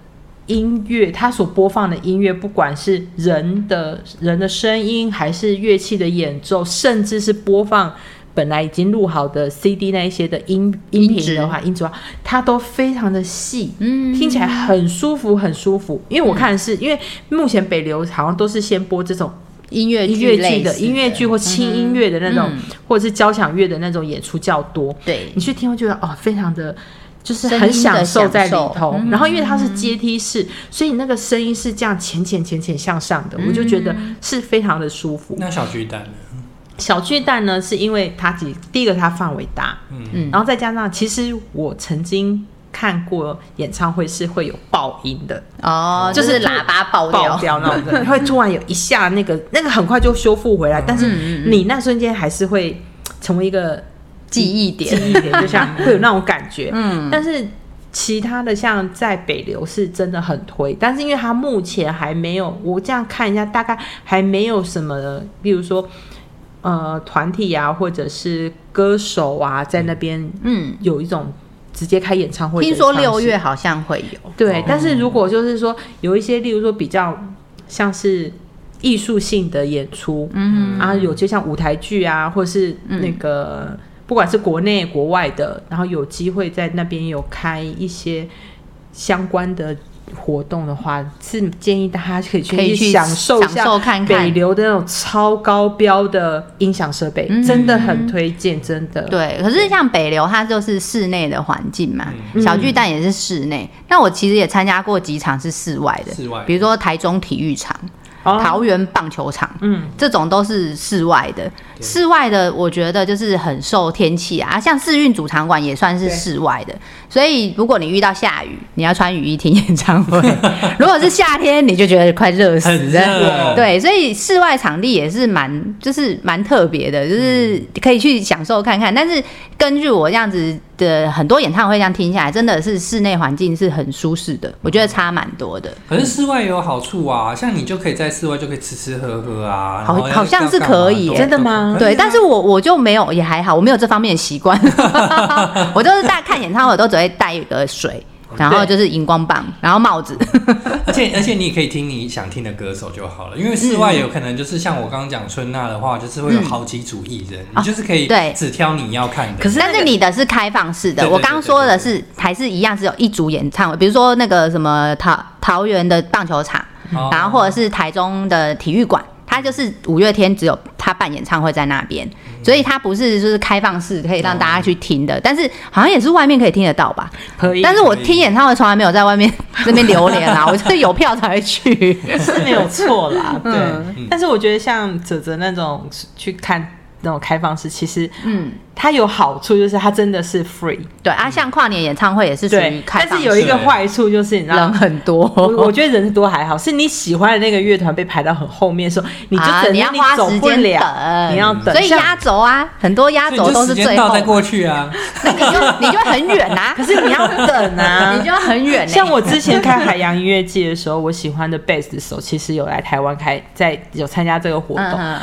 音乐，它所播放的音乐，不管是人的人的声音，还是乐器的演奏，甚至是播放本来已经录好的 CD 那一些的音音频的话，音质的话，它都非常的细，嗯听起来很舒服，很舒服。因为我看的是，因为目前北流好像都是先播这种音乐音乐剧的音乐剧或轻音乐的那种，嗯或者是交响乐的那种演出较多。对你去听会觉得哦，非常的。就是很享受在里头，嗯然后因为它是阶梯式，所以你那个声音是这样浅浅浅浅向上的，我就觉得是非常的舒服。那小巨蛋呢？小巨蛋呢，是因为它几第一个它范围大，嗯，嗯。然后再加上其实我曾经看过演唱会是会有爆音的，哦，就就是是喇叭爆爆掉，那种的，会突然有一下那个那个很快就修复回来，但是你那瞬间还是会成为一个记忆点。记，忆点，就像会有那种感觉。<laughs> 嗯，但是其他的像在北流是真的很推，但是因为它目前还没有，我这样看一下，大概还没有什么，比如说呃团体啊，或者是歌手啊，在那边嗯，有一种直接开演唱会听说六月好像会有，对，哦但是如果就是说有一些，例如说比较像是艺术性的演出，嗯啊，有就像舞台剧啊，或是那个、不管是国内国外的，然后有机会在那边有开一些相关的活动的话，是建议大家可以去可以去享受一下享受看看北。流的那种超高标的音响设备，嗯真的很推荐，真的。对，可是像北流，它就是室内的环境嘛，嗯小巨蛋也是室内。那我其实也参加过几场是室外的，室外比如说台中体育场、哦。桃园棒球场，嗯，这种都是室外的。室外的，我觉得就是很受天气啊，像世运主场馆也算是室外的。所以如果你遇到下雨，你要穿雨衣听演唱会；<laughs> 如果是夏天，你就觉得快热死很了。热，对，所以室外场地也是蛮，就是蛮特别的，就是可以去享受看看。但是根据我这样子的很多演唱会这样听下来，真的是室内环境是很舒适的，我觉得差蛮多的。可是室外也有好处啊，像你就可以在室外就可以吃吃喝喝啊，好好像是可以真的吗对，但是我我就没有，也还好，我没有这方面的习惯。<laughs> <laughs> 我就是大看演唱会，都只会带一个水，然后就是荧光棒，然后帽子。<laughs> 而且而且你也可以听你想听的歌手就好了，因为室外有可能就是像我刚刚讲春娜的话，就是会有好几组艺人，你就是可以对。只挑你要看的。可是但是你的是开放式的，我刚刚说的是还是一样，只有一组演唱会，比如说那个什么桃桃园的棒球场，哦。然后或者是台中的体育馆，它就是五月天只有他办演唱会在那边，所以他不是就是开放式可以让大家去听的，但是好像也是外面可以听得到吧？可以，但是我听演唱会从来没有在外面这边流连啊，我就是有票才会去。<laughs> 是没有错啦，对。嗯但是我觉得像泽泽那种去看那种开放式，其实嗯，它有好处，就是它真的是 free。对啊，像跨年演唱会也是属于对，开放式，但是有一个坏处就是你知道人。很多，我我觉得人多还好，是你喜欢的那个乐团被排到很后面的时候，你就啊等着你要花走不时间，等你要等。所以压轴啊，很多压轴都是最后再，过去啊。那 <laughs> 你就你就很远啊，<laughs> 可是你要等啊，<laughs> 你就很远欸。像我之前开海洋音乐季的时候，我喜欢的贝斯手其实有来台湾开，在有参加这个活动。嗯，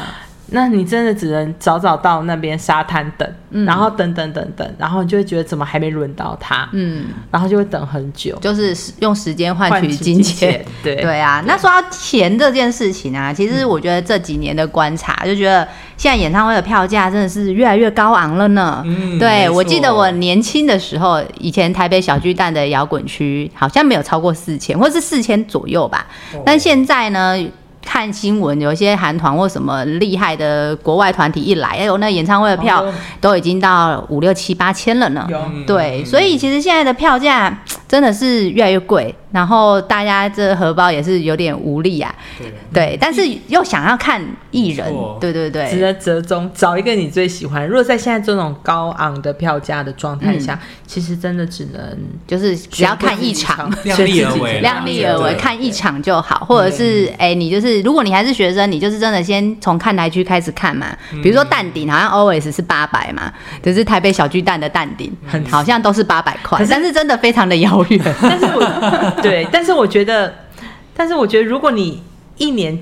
那你真的只能早早到那边沙滩等，嗯。然后等等等等，然后你就会觉得怎么还没轮到他，嗯，然后就会等很久，就是用时间换取金钱。，对。对啊，那说到钱这件事情啊，其实我觉得这几年的观察，就觉得现在演唱会的票价真的是越来越高昂了呢。嗯对，我记得我年轻的时候，以前台北小巨蛋的摇滚区好像没有超过四千，或是四千左右吧。哦。但现在呢，看新闻，有一些韩团或什么厉害的国外团体一来，哎呦，那演唱会的票哦。都已经到五六七八千了呢。对，所以其实现在的票价真的是越来越贵，然后大家这荷包也是有点无力啊。对。对，但是又想要看艺人对，对对。只对，能折中找一个你最喜欢。如果在现在这种高昂的票价的状态下，嗯。其实真的只能就是只要看一场。量力而为量力而为，看一场就好，或者是哎、你就是如果你还是学生，你就是真的先从看台区开始看嘛。比如说蛋顶，好像 always 是八百嘛，就是台北小巨蛋的蛋顶，好像都是八百块但是真的非常的遥远。<laughs> 但是我 <laughs> 对，但是我觉得，但是我觉得，如果你一年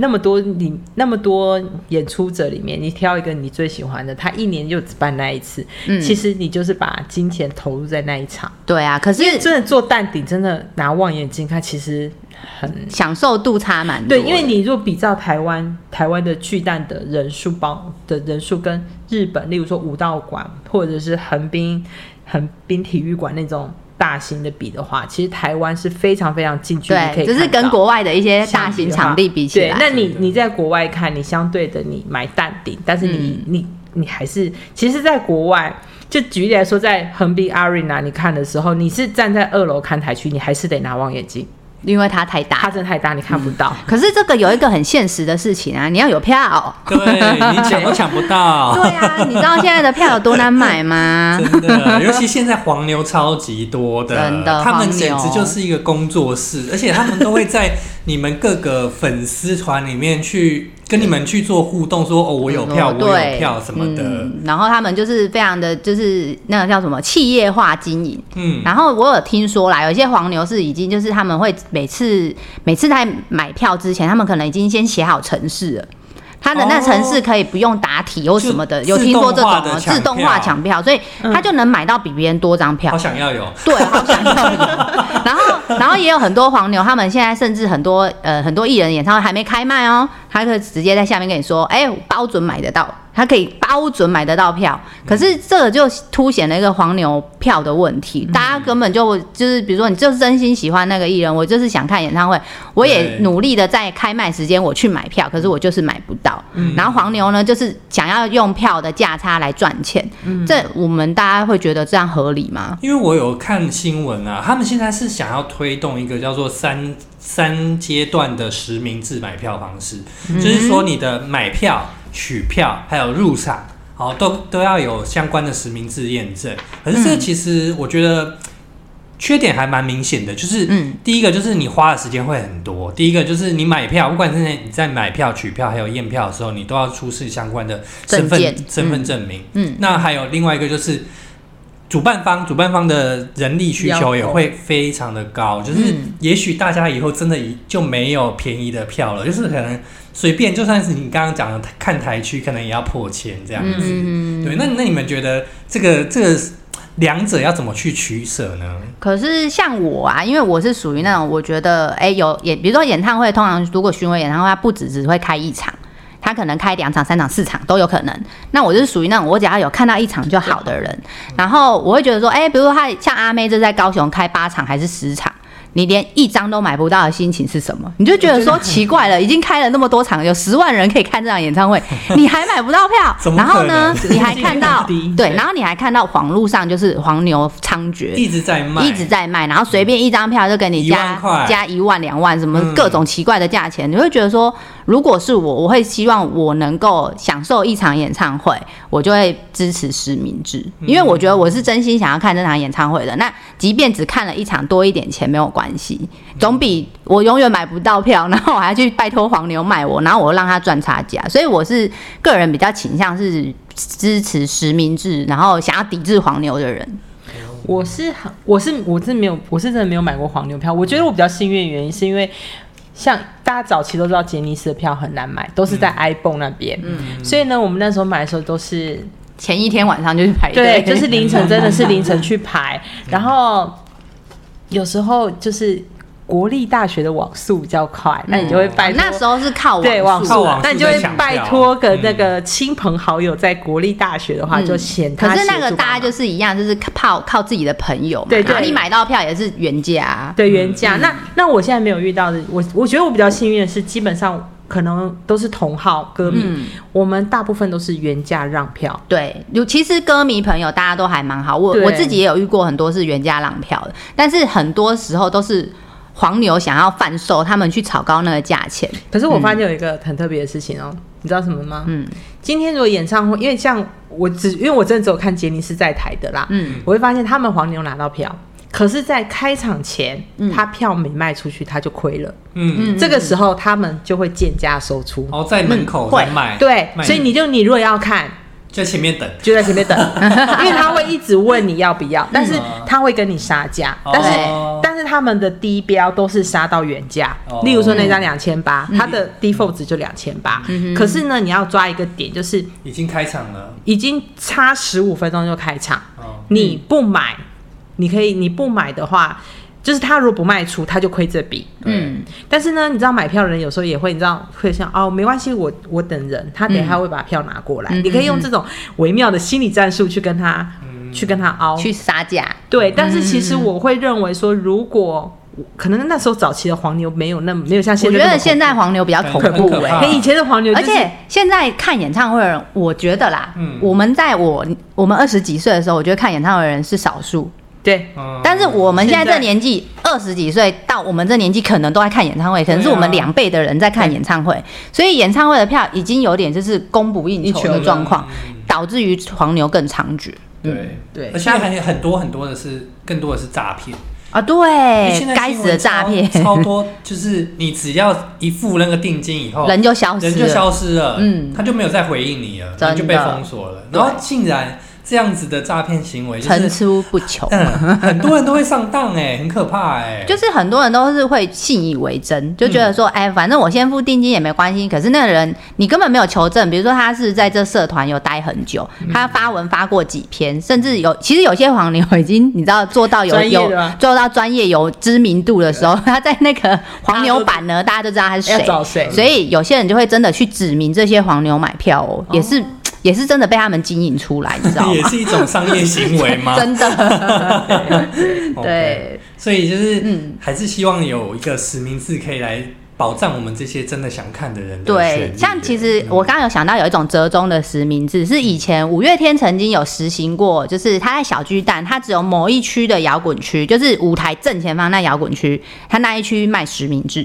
那么多你那么多演出者里面，你挑一个你最喜欢的，他一年就只办那一次，嗯其实你就是把金钱投入在那一场。对啊，可是因为真的做淡顶，真的拿望远镜看，其实很享受度差蛮多。对，因为你如果比照台湾台湾的巨蛋的人数包的人数跟日本，例如说武道馆或者是横滨横滨体育馆那种大型的比的话，其实台湾是非常非常近距离可对，以只是跟国外的一些大型场地比起对，来，那你你在国外看，你相对的你买淡定，但是你、嗯。你你还是，其实，在国外，就举例来说，在横滨 Arena 你看的时候，你是站在二楼看台区，你还是得拿望远镜，因为它太大它。真的太大，你看不到。可是这个有一个很现实的事情啊，你要有票。对你抢都抢不到，<laughs> 对啊，你知道现在的票有多难买吗？真的，尤其现在黄牛超级多的，真的他们简直就是一个工作室，而且他们都会在你们各个粉丝团里面去跟你们去做互动，说哦我有票，我对有票什么的，嗯然后他们就是非常的，就是那个叫什么企业化经营。嗯，然后我有听说啦，有些黄牛是已经就是他们会每次每次在买票之前，他们可能已经先写好城市了。他的那城市可以不用答题或什么的，有听说这种哦自动化的抢自动化抢票，所以他就能买到比别人多张票好。想要有，对，好想要有。<laughs> 然后，<laughs> 然后也有很多黄牛，他们现在甚至很多呃很多艺人演唱会还没开卖哦，他可以直接在下面跟你说，哎、我包准买得到，他可以包准买得到票。可是这个就凸显了一个黄牛票的问题，大家根本就就是比如说你就是真心喜欢那个艺人，我就是想看演唱会，我也努力的在开卖时间我去买票，可是我就是买不到。然后黄牛呢，就是想要用票的价差来赚钱，这我们大家会觉得这样合理吗？因为我有看新闻啊，他们现在是想要推动一个叫做三三阶段的实名制买票方式，就是说你的买票、取票还有入场，好都都要有相关的实名制验证。可是这其实我觉得缺点还蛮明显的，就是嗯第一个就是你花的时间会很多，第一个就是你买票，不管是你在买票、取票还有验票的时候，你都要出示相关的身份身份证明。嗯，那还有另外一个就是。主办方主办方的人力需求也会非常的高，就是嗯也许大家以后真的就没有便宜的票了，就是可能随便就算是你刚刚讲的看台区，可能也要破千这样子。嗯对，那那你们觉得这个这个两者要怎么去取舍呢？可是像我啊，因为我是属于那种我觉得，哎、有演，比如说演唱会，通常如果巡回演唱会，它不止只会开一场，他可能开两场、三场、四场都有可能。那我就是属于那种我只要有看到一场就好的人，然后我会觉得说，哎、比如说他像阿妹这在高雄开八场还是十场。你连一张都买不到的心情是什么？你就觉得说奇怪了，已经开了那么多场，有十万人可以看这场演唱会，<laughs> 你还买不到票。然后呢，<laughs> 你还看到对，然后你还看到网路上就是黄牛猖獗，一直在卖，一直在卖，然后随便一张票就给你加加一万两万，什么嗯各种奇怪的价钱，你会觉得说，如果是我，我会希望我能够享受一场演唱会，我就会支持实名制，嗯因为我觉得我是真心想要看这场演唱会的。那即便只看了一场多一点钱没有关系，总比我永远买不到票，<laughs> 然后我还去拜托黄牛卖我，然后我让他赚差价。所以我是个人比较倾向是支持实名制，然后想要抵制黄牛的人。我是很，我是我是没有，我是真的没有买过黄牛票。我觉得我比较幸运的原因是因为，像大家早期都知道杰尼斯的票很难买，都是在 iPhone 那边，嗯所以呢，我们那时候买的时候都是前一天晚上就去排对，队，就是凌晨，真的是凌晨 <laughs> 去排，然后有时候就是国立大学的网速比较快，那你就会拜托。那时候是靠对网速网速那你就会拜托个那个亲朋好友在国立大学的话，嗯就嫌他可。是那个大家就是一样，就是靠靠自己的朋友嘛，对对然后你买到票也是原价、啊，对原价。那那我现在没有遇到的，我我觉得我比较幸运的是，基本上可能都是同号歌迷，嗯。我们大部分都是原价让票。对，有其实歌迷朋友大家都还蛮好，我我自己也有遇过很多是原价让票的，但是很多时候都是黄牛想要贩售，他们去炒高那个价钱，可是我发现有一个很特别的事情哦，你知道什么吗？嗯。今天如果演唱会，因为像我只因为我真的只有看杰尼斯在台的啦，嗯，我会发现他们黄牛拿到票，可是，在开场前，嗯。他票没卖出去，他就亏了。嗯，嗯这个时候，他们就会贱价收出。哦在门口在卖，对，所以你就你如果要看，就前面等，就在前面等，<laughs> 因为他会一直问你要不要，但是他会跟你杀价，哦。但是但是他们的低标都是杀到原价。哦，例如说那张两千八，嗯。它的 default 值就两千八。可是呢，你要抓一个点，就是已经开场了，已经差十五分钟就开场，哦，你不买，你可以你不买的话。就是他如果不卖出，他就亏这笔。嗯，但是呢，你知道买票的人有时候也会，你知道会想哦，没关系，我我等人，他等一下会把票拿过来。嗯你可以用这种微妙的心理战术去跟他、嗯。去跟他凹。去杀价，对，但是其实我会认为说，如果可能那时候早期的黄牛没有那么没有像现在我觉得现在黄牛比较恐怖哎、以前的黄牛、就是，而且现在看演唱会的人，我觉得啦，嗯。我们在我我们二十几岁的时候，我觉得看演唱会的人是少数，对。嗯但是我们现在这年纪，二十几岁到我们这年纪，可能都在看演唱会，可能是我们两倍的人在看演唱会，所以演唱会的票已经有点就是供不应求的状况，嗯。导致于黄牛更猖獗。对。对。而且还有很多很多的是，更多的是诈骗，啊，对。现，在该死的诈骗，超超多，就是你只要一付那个定金以后，人就消失人就了。消失了，嗯。他就没有再回应你了，然后就被封锁了，然后竟然这样子的诈骗行为，就层出不穷，嗯，很多人都会上当哎，<laughs> 很可怕哎，就是很多人都是会信以为真，就觉得嗯。说，哎，反正我先付定金也没关系。可是那个人你根本没有求证，比如说他是在这社团有待很久，嗯。他发文发过几篇，甚至有其实有些黄牛已经你知道做到有有做到专业有知名度的时候，他在那个黄牛版呢，大家都知道他是谁？所以有些人就会真的去指明这些黄牛买票哦，也是也是真的被他们经营出来，你知道吗？<laughs> 也是一种商业行为吗？<laughs> 真的。<laughs> 对，所以就是，嗯。还是希望有一个实名制可以来保障我们这些真的想看的人的对，像其实嗯。我刚刚有想到有一种折中的实名制，是以前五月天曾经有实行过，就是他在小巨蛋，他只有某一区的摇滚区，就是舞台正前方那摇滚区，他那一区卖实名制，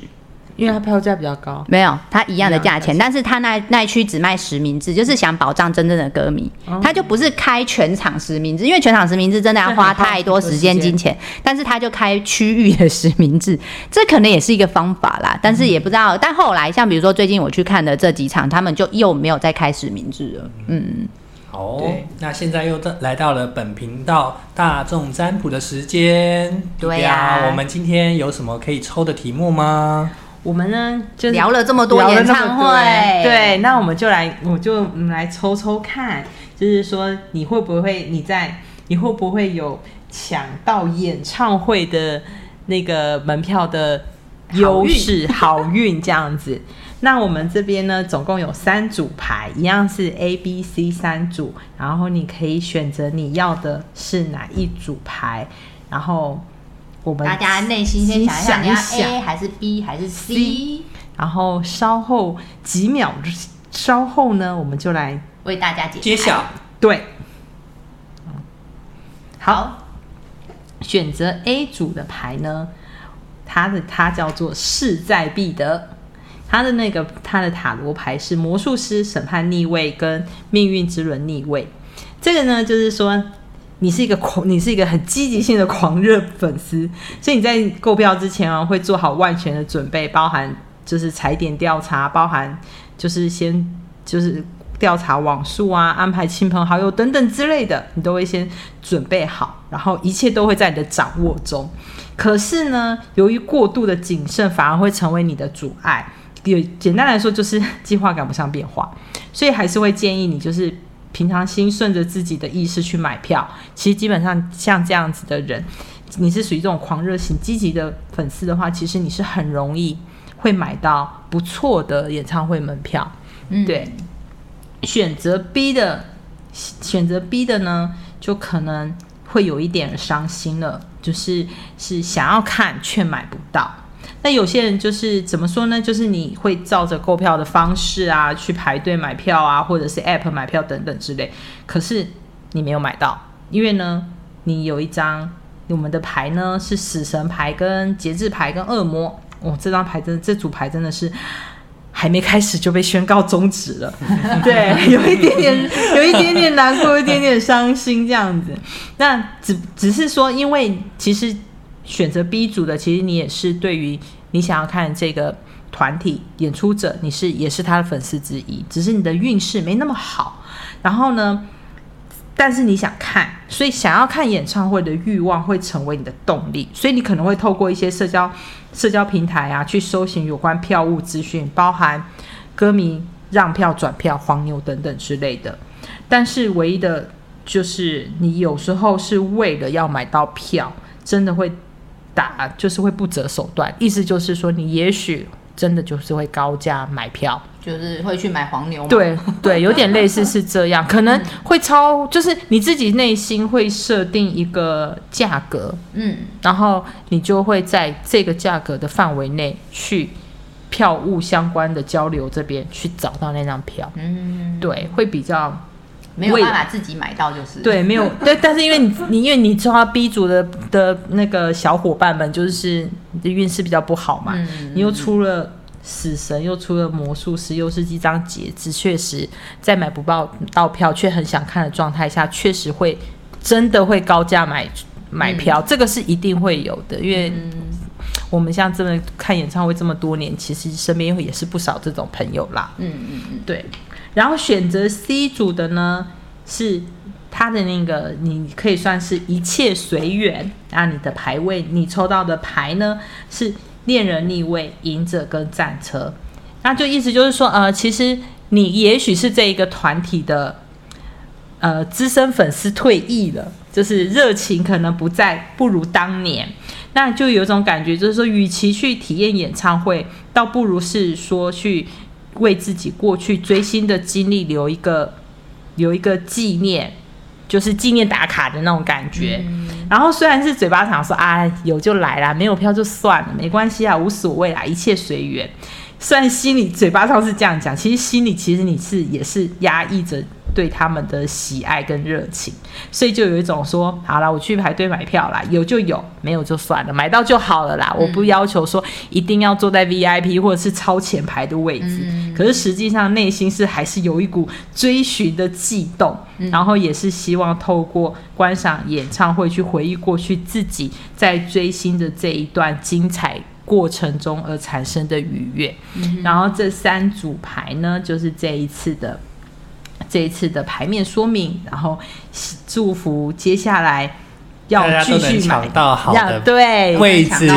因为它票价比较高。没有，它一样的价钱，但是它那那一区只卖实名制，就是想保障真正的歌迷，哦。他就不是开全场实名制，因为全场实名制真的要花太多时间金钱，<laughs> 但是他就开区域的实名制，这可能也是一个方法啦，但是也不知道，但后来像比如说最近我去看的这几场，他们就又没有再开实名制了，嗯，好哦，那现在又到来到了本频道大众占卜的时间。对呀、呀我们今天有什么可以抽的题目吗？我们呢，就是聊了这么多演唱多会，对，那我们就来，我就来抽抽看，就是说你会不会你在你会不会有抢到演唱会的那个门票的优势 <laughs> 好运这样子？那我们这边呢，总共有三组牌，一样是 A、B、C 三组，然后你可以选择你要的是哪一组牌，然后我们大家内心先想一下，你要 A 还是 B 还是 C？然后稍后几秒之稍后呢，我们就来为大家解揭晓。对，好，选择 A 组的牌呢，它的它叫做势在必得，它的那个它的塔罗牌是魔术师、审判逆位跟命运之轮逆位。这个呢，就是说你是一个狂，你是一个很积极性的狂热粉丝，所以你在购票之前啊，会做好万全的准备，包含就是踩点调查，包含就是先就是调查网速啊，安排亲朋好友等等之类的，你都会先准备好，然后一切都会在你的掌握中。可是呢，由于过度的谨慎，反而会成为你的阻碍。有简单来说，就是计划赶不上变化，所以还是会建议你就是。平常心顺着自己的意识去买票，其实基本上像这样子的人，你是属于这种狂热型、积极的粉丝的话，其实你是很容易会买到不错的演唱会门票。嗯，对，选择 B 的，选择 B 的呢，就可能会有一点伤心了，就是是想要看却买不到。那有些人就是怎么说呢？就是你会照着购票的方式啊，去排队买票啊，或者是 App 买票等等之类。可是你没有买到，因为呢，你有一张我们的牌呢是死神牌、跟节制牌、跟恶魔。哦，这张牌真的，这组牌真的是还没开始就被宣告终止了。<laughs> 对，有一点点，有一点点难过，有一点点伤心这样子。那只只是说，因为其实。选择 B 组的，其实你也是对于你想要看这个团体演出者，你是也是他的粉丝之一，只是你的运势没那么好。然后呢，但是你想看，所以想要看演唱会的欲望会成为你的动力，所以你可能会透过一些社交社交平台啊，去搜寻有关票务资讯，包含歌迷让票、转票、黄牛等等之类的。但是唯一的就是你有时候是为了要买到票，真的会。打就是会不择手段，意思就是说，你也许真的就是会高价买票，就是会去买黄牛。对对，<laughs> 有点类似是这样，可能会超，就是你自己内心会设定一个价格，嗯，然后你就会在这个价格的范围内去票务相关的交流这边去找到那张票，嗯，对，会比较。没有办法自己买到，就是。对，没有 <laughs> 对，但是因为你你因为你知道 B 组的的那个小伙伴们，就是你的运势比较不好嘛，你又出了死神，又出了魔术师，又是一张节制，确实在买不到到票却很想看的状态下，确实会真的会高价买买票，这个是一定会有的，因为我们像这么看演唱会这么多年，其实身边也是不少这种朋友啦，嗯嗯嗯，对。然后选择 C 组的呢，是他的那个，你可以算是一切随缘。那你的牌位，你抽到的牌呢是恋人逆位、隐者跟战车。那就意思就是说，呃，其实你也许是这一个团体的呃资深粉丝退役了，就是热情可能不再不如当年。那就有种感觉，就是说，与其去体验演唱会，倒不如是说去。为自己过去追星的经历留一个留一个纪念，就是纪念打卡的那种感觉。然后虽然是嘴巴上说啊有就来啦，没有票就算了，没关系啊，无所谓啦，一切随缘。虽然心里嘴巴上是这样讲，其实心里其实你是也是压抑着。对他们的喜爱跟热情，所以就有一种说，好了，我去排队买票啦，有就有，没有就算了，买到就好了啦。我不要求说一定要坐在 VIP 或者是超前排的位置，可是实际上内心是还是有一股追寻的悸动，然后也是希望透过观赏演唱会去回忆过去自己在追星的这一段精彩过程中而产生的愉悦。然后这三组牌呢，就是这一次的。这一次的牌面说明，然后祝福接下来要继续买到好的对位置，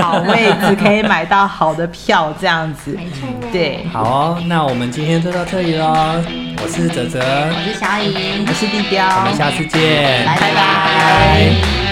好位置可以买到好的票，这样子。没错。对，好哦，那我们今天就到这里喽。我是泽泽，我是小颖，我是地标，我们下次见，拜拜。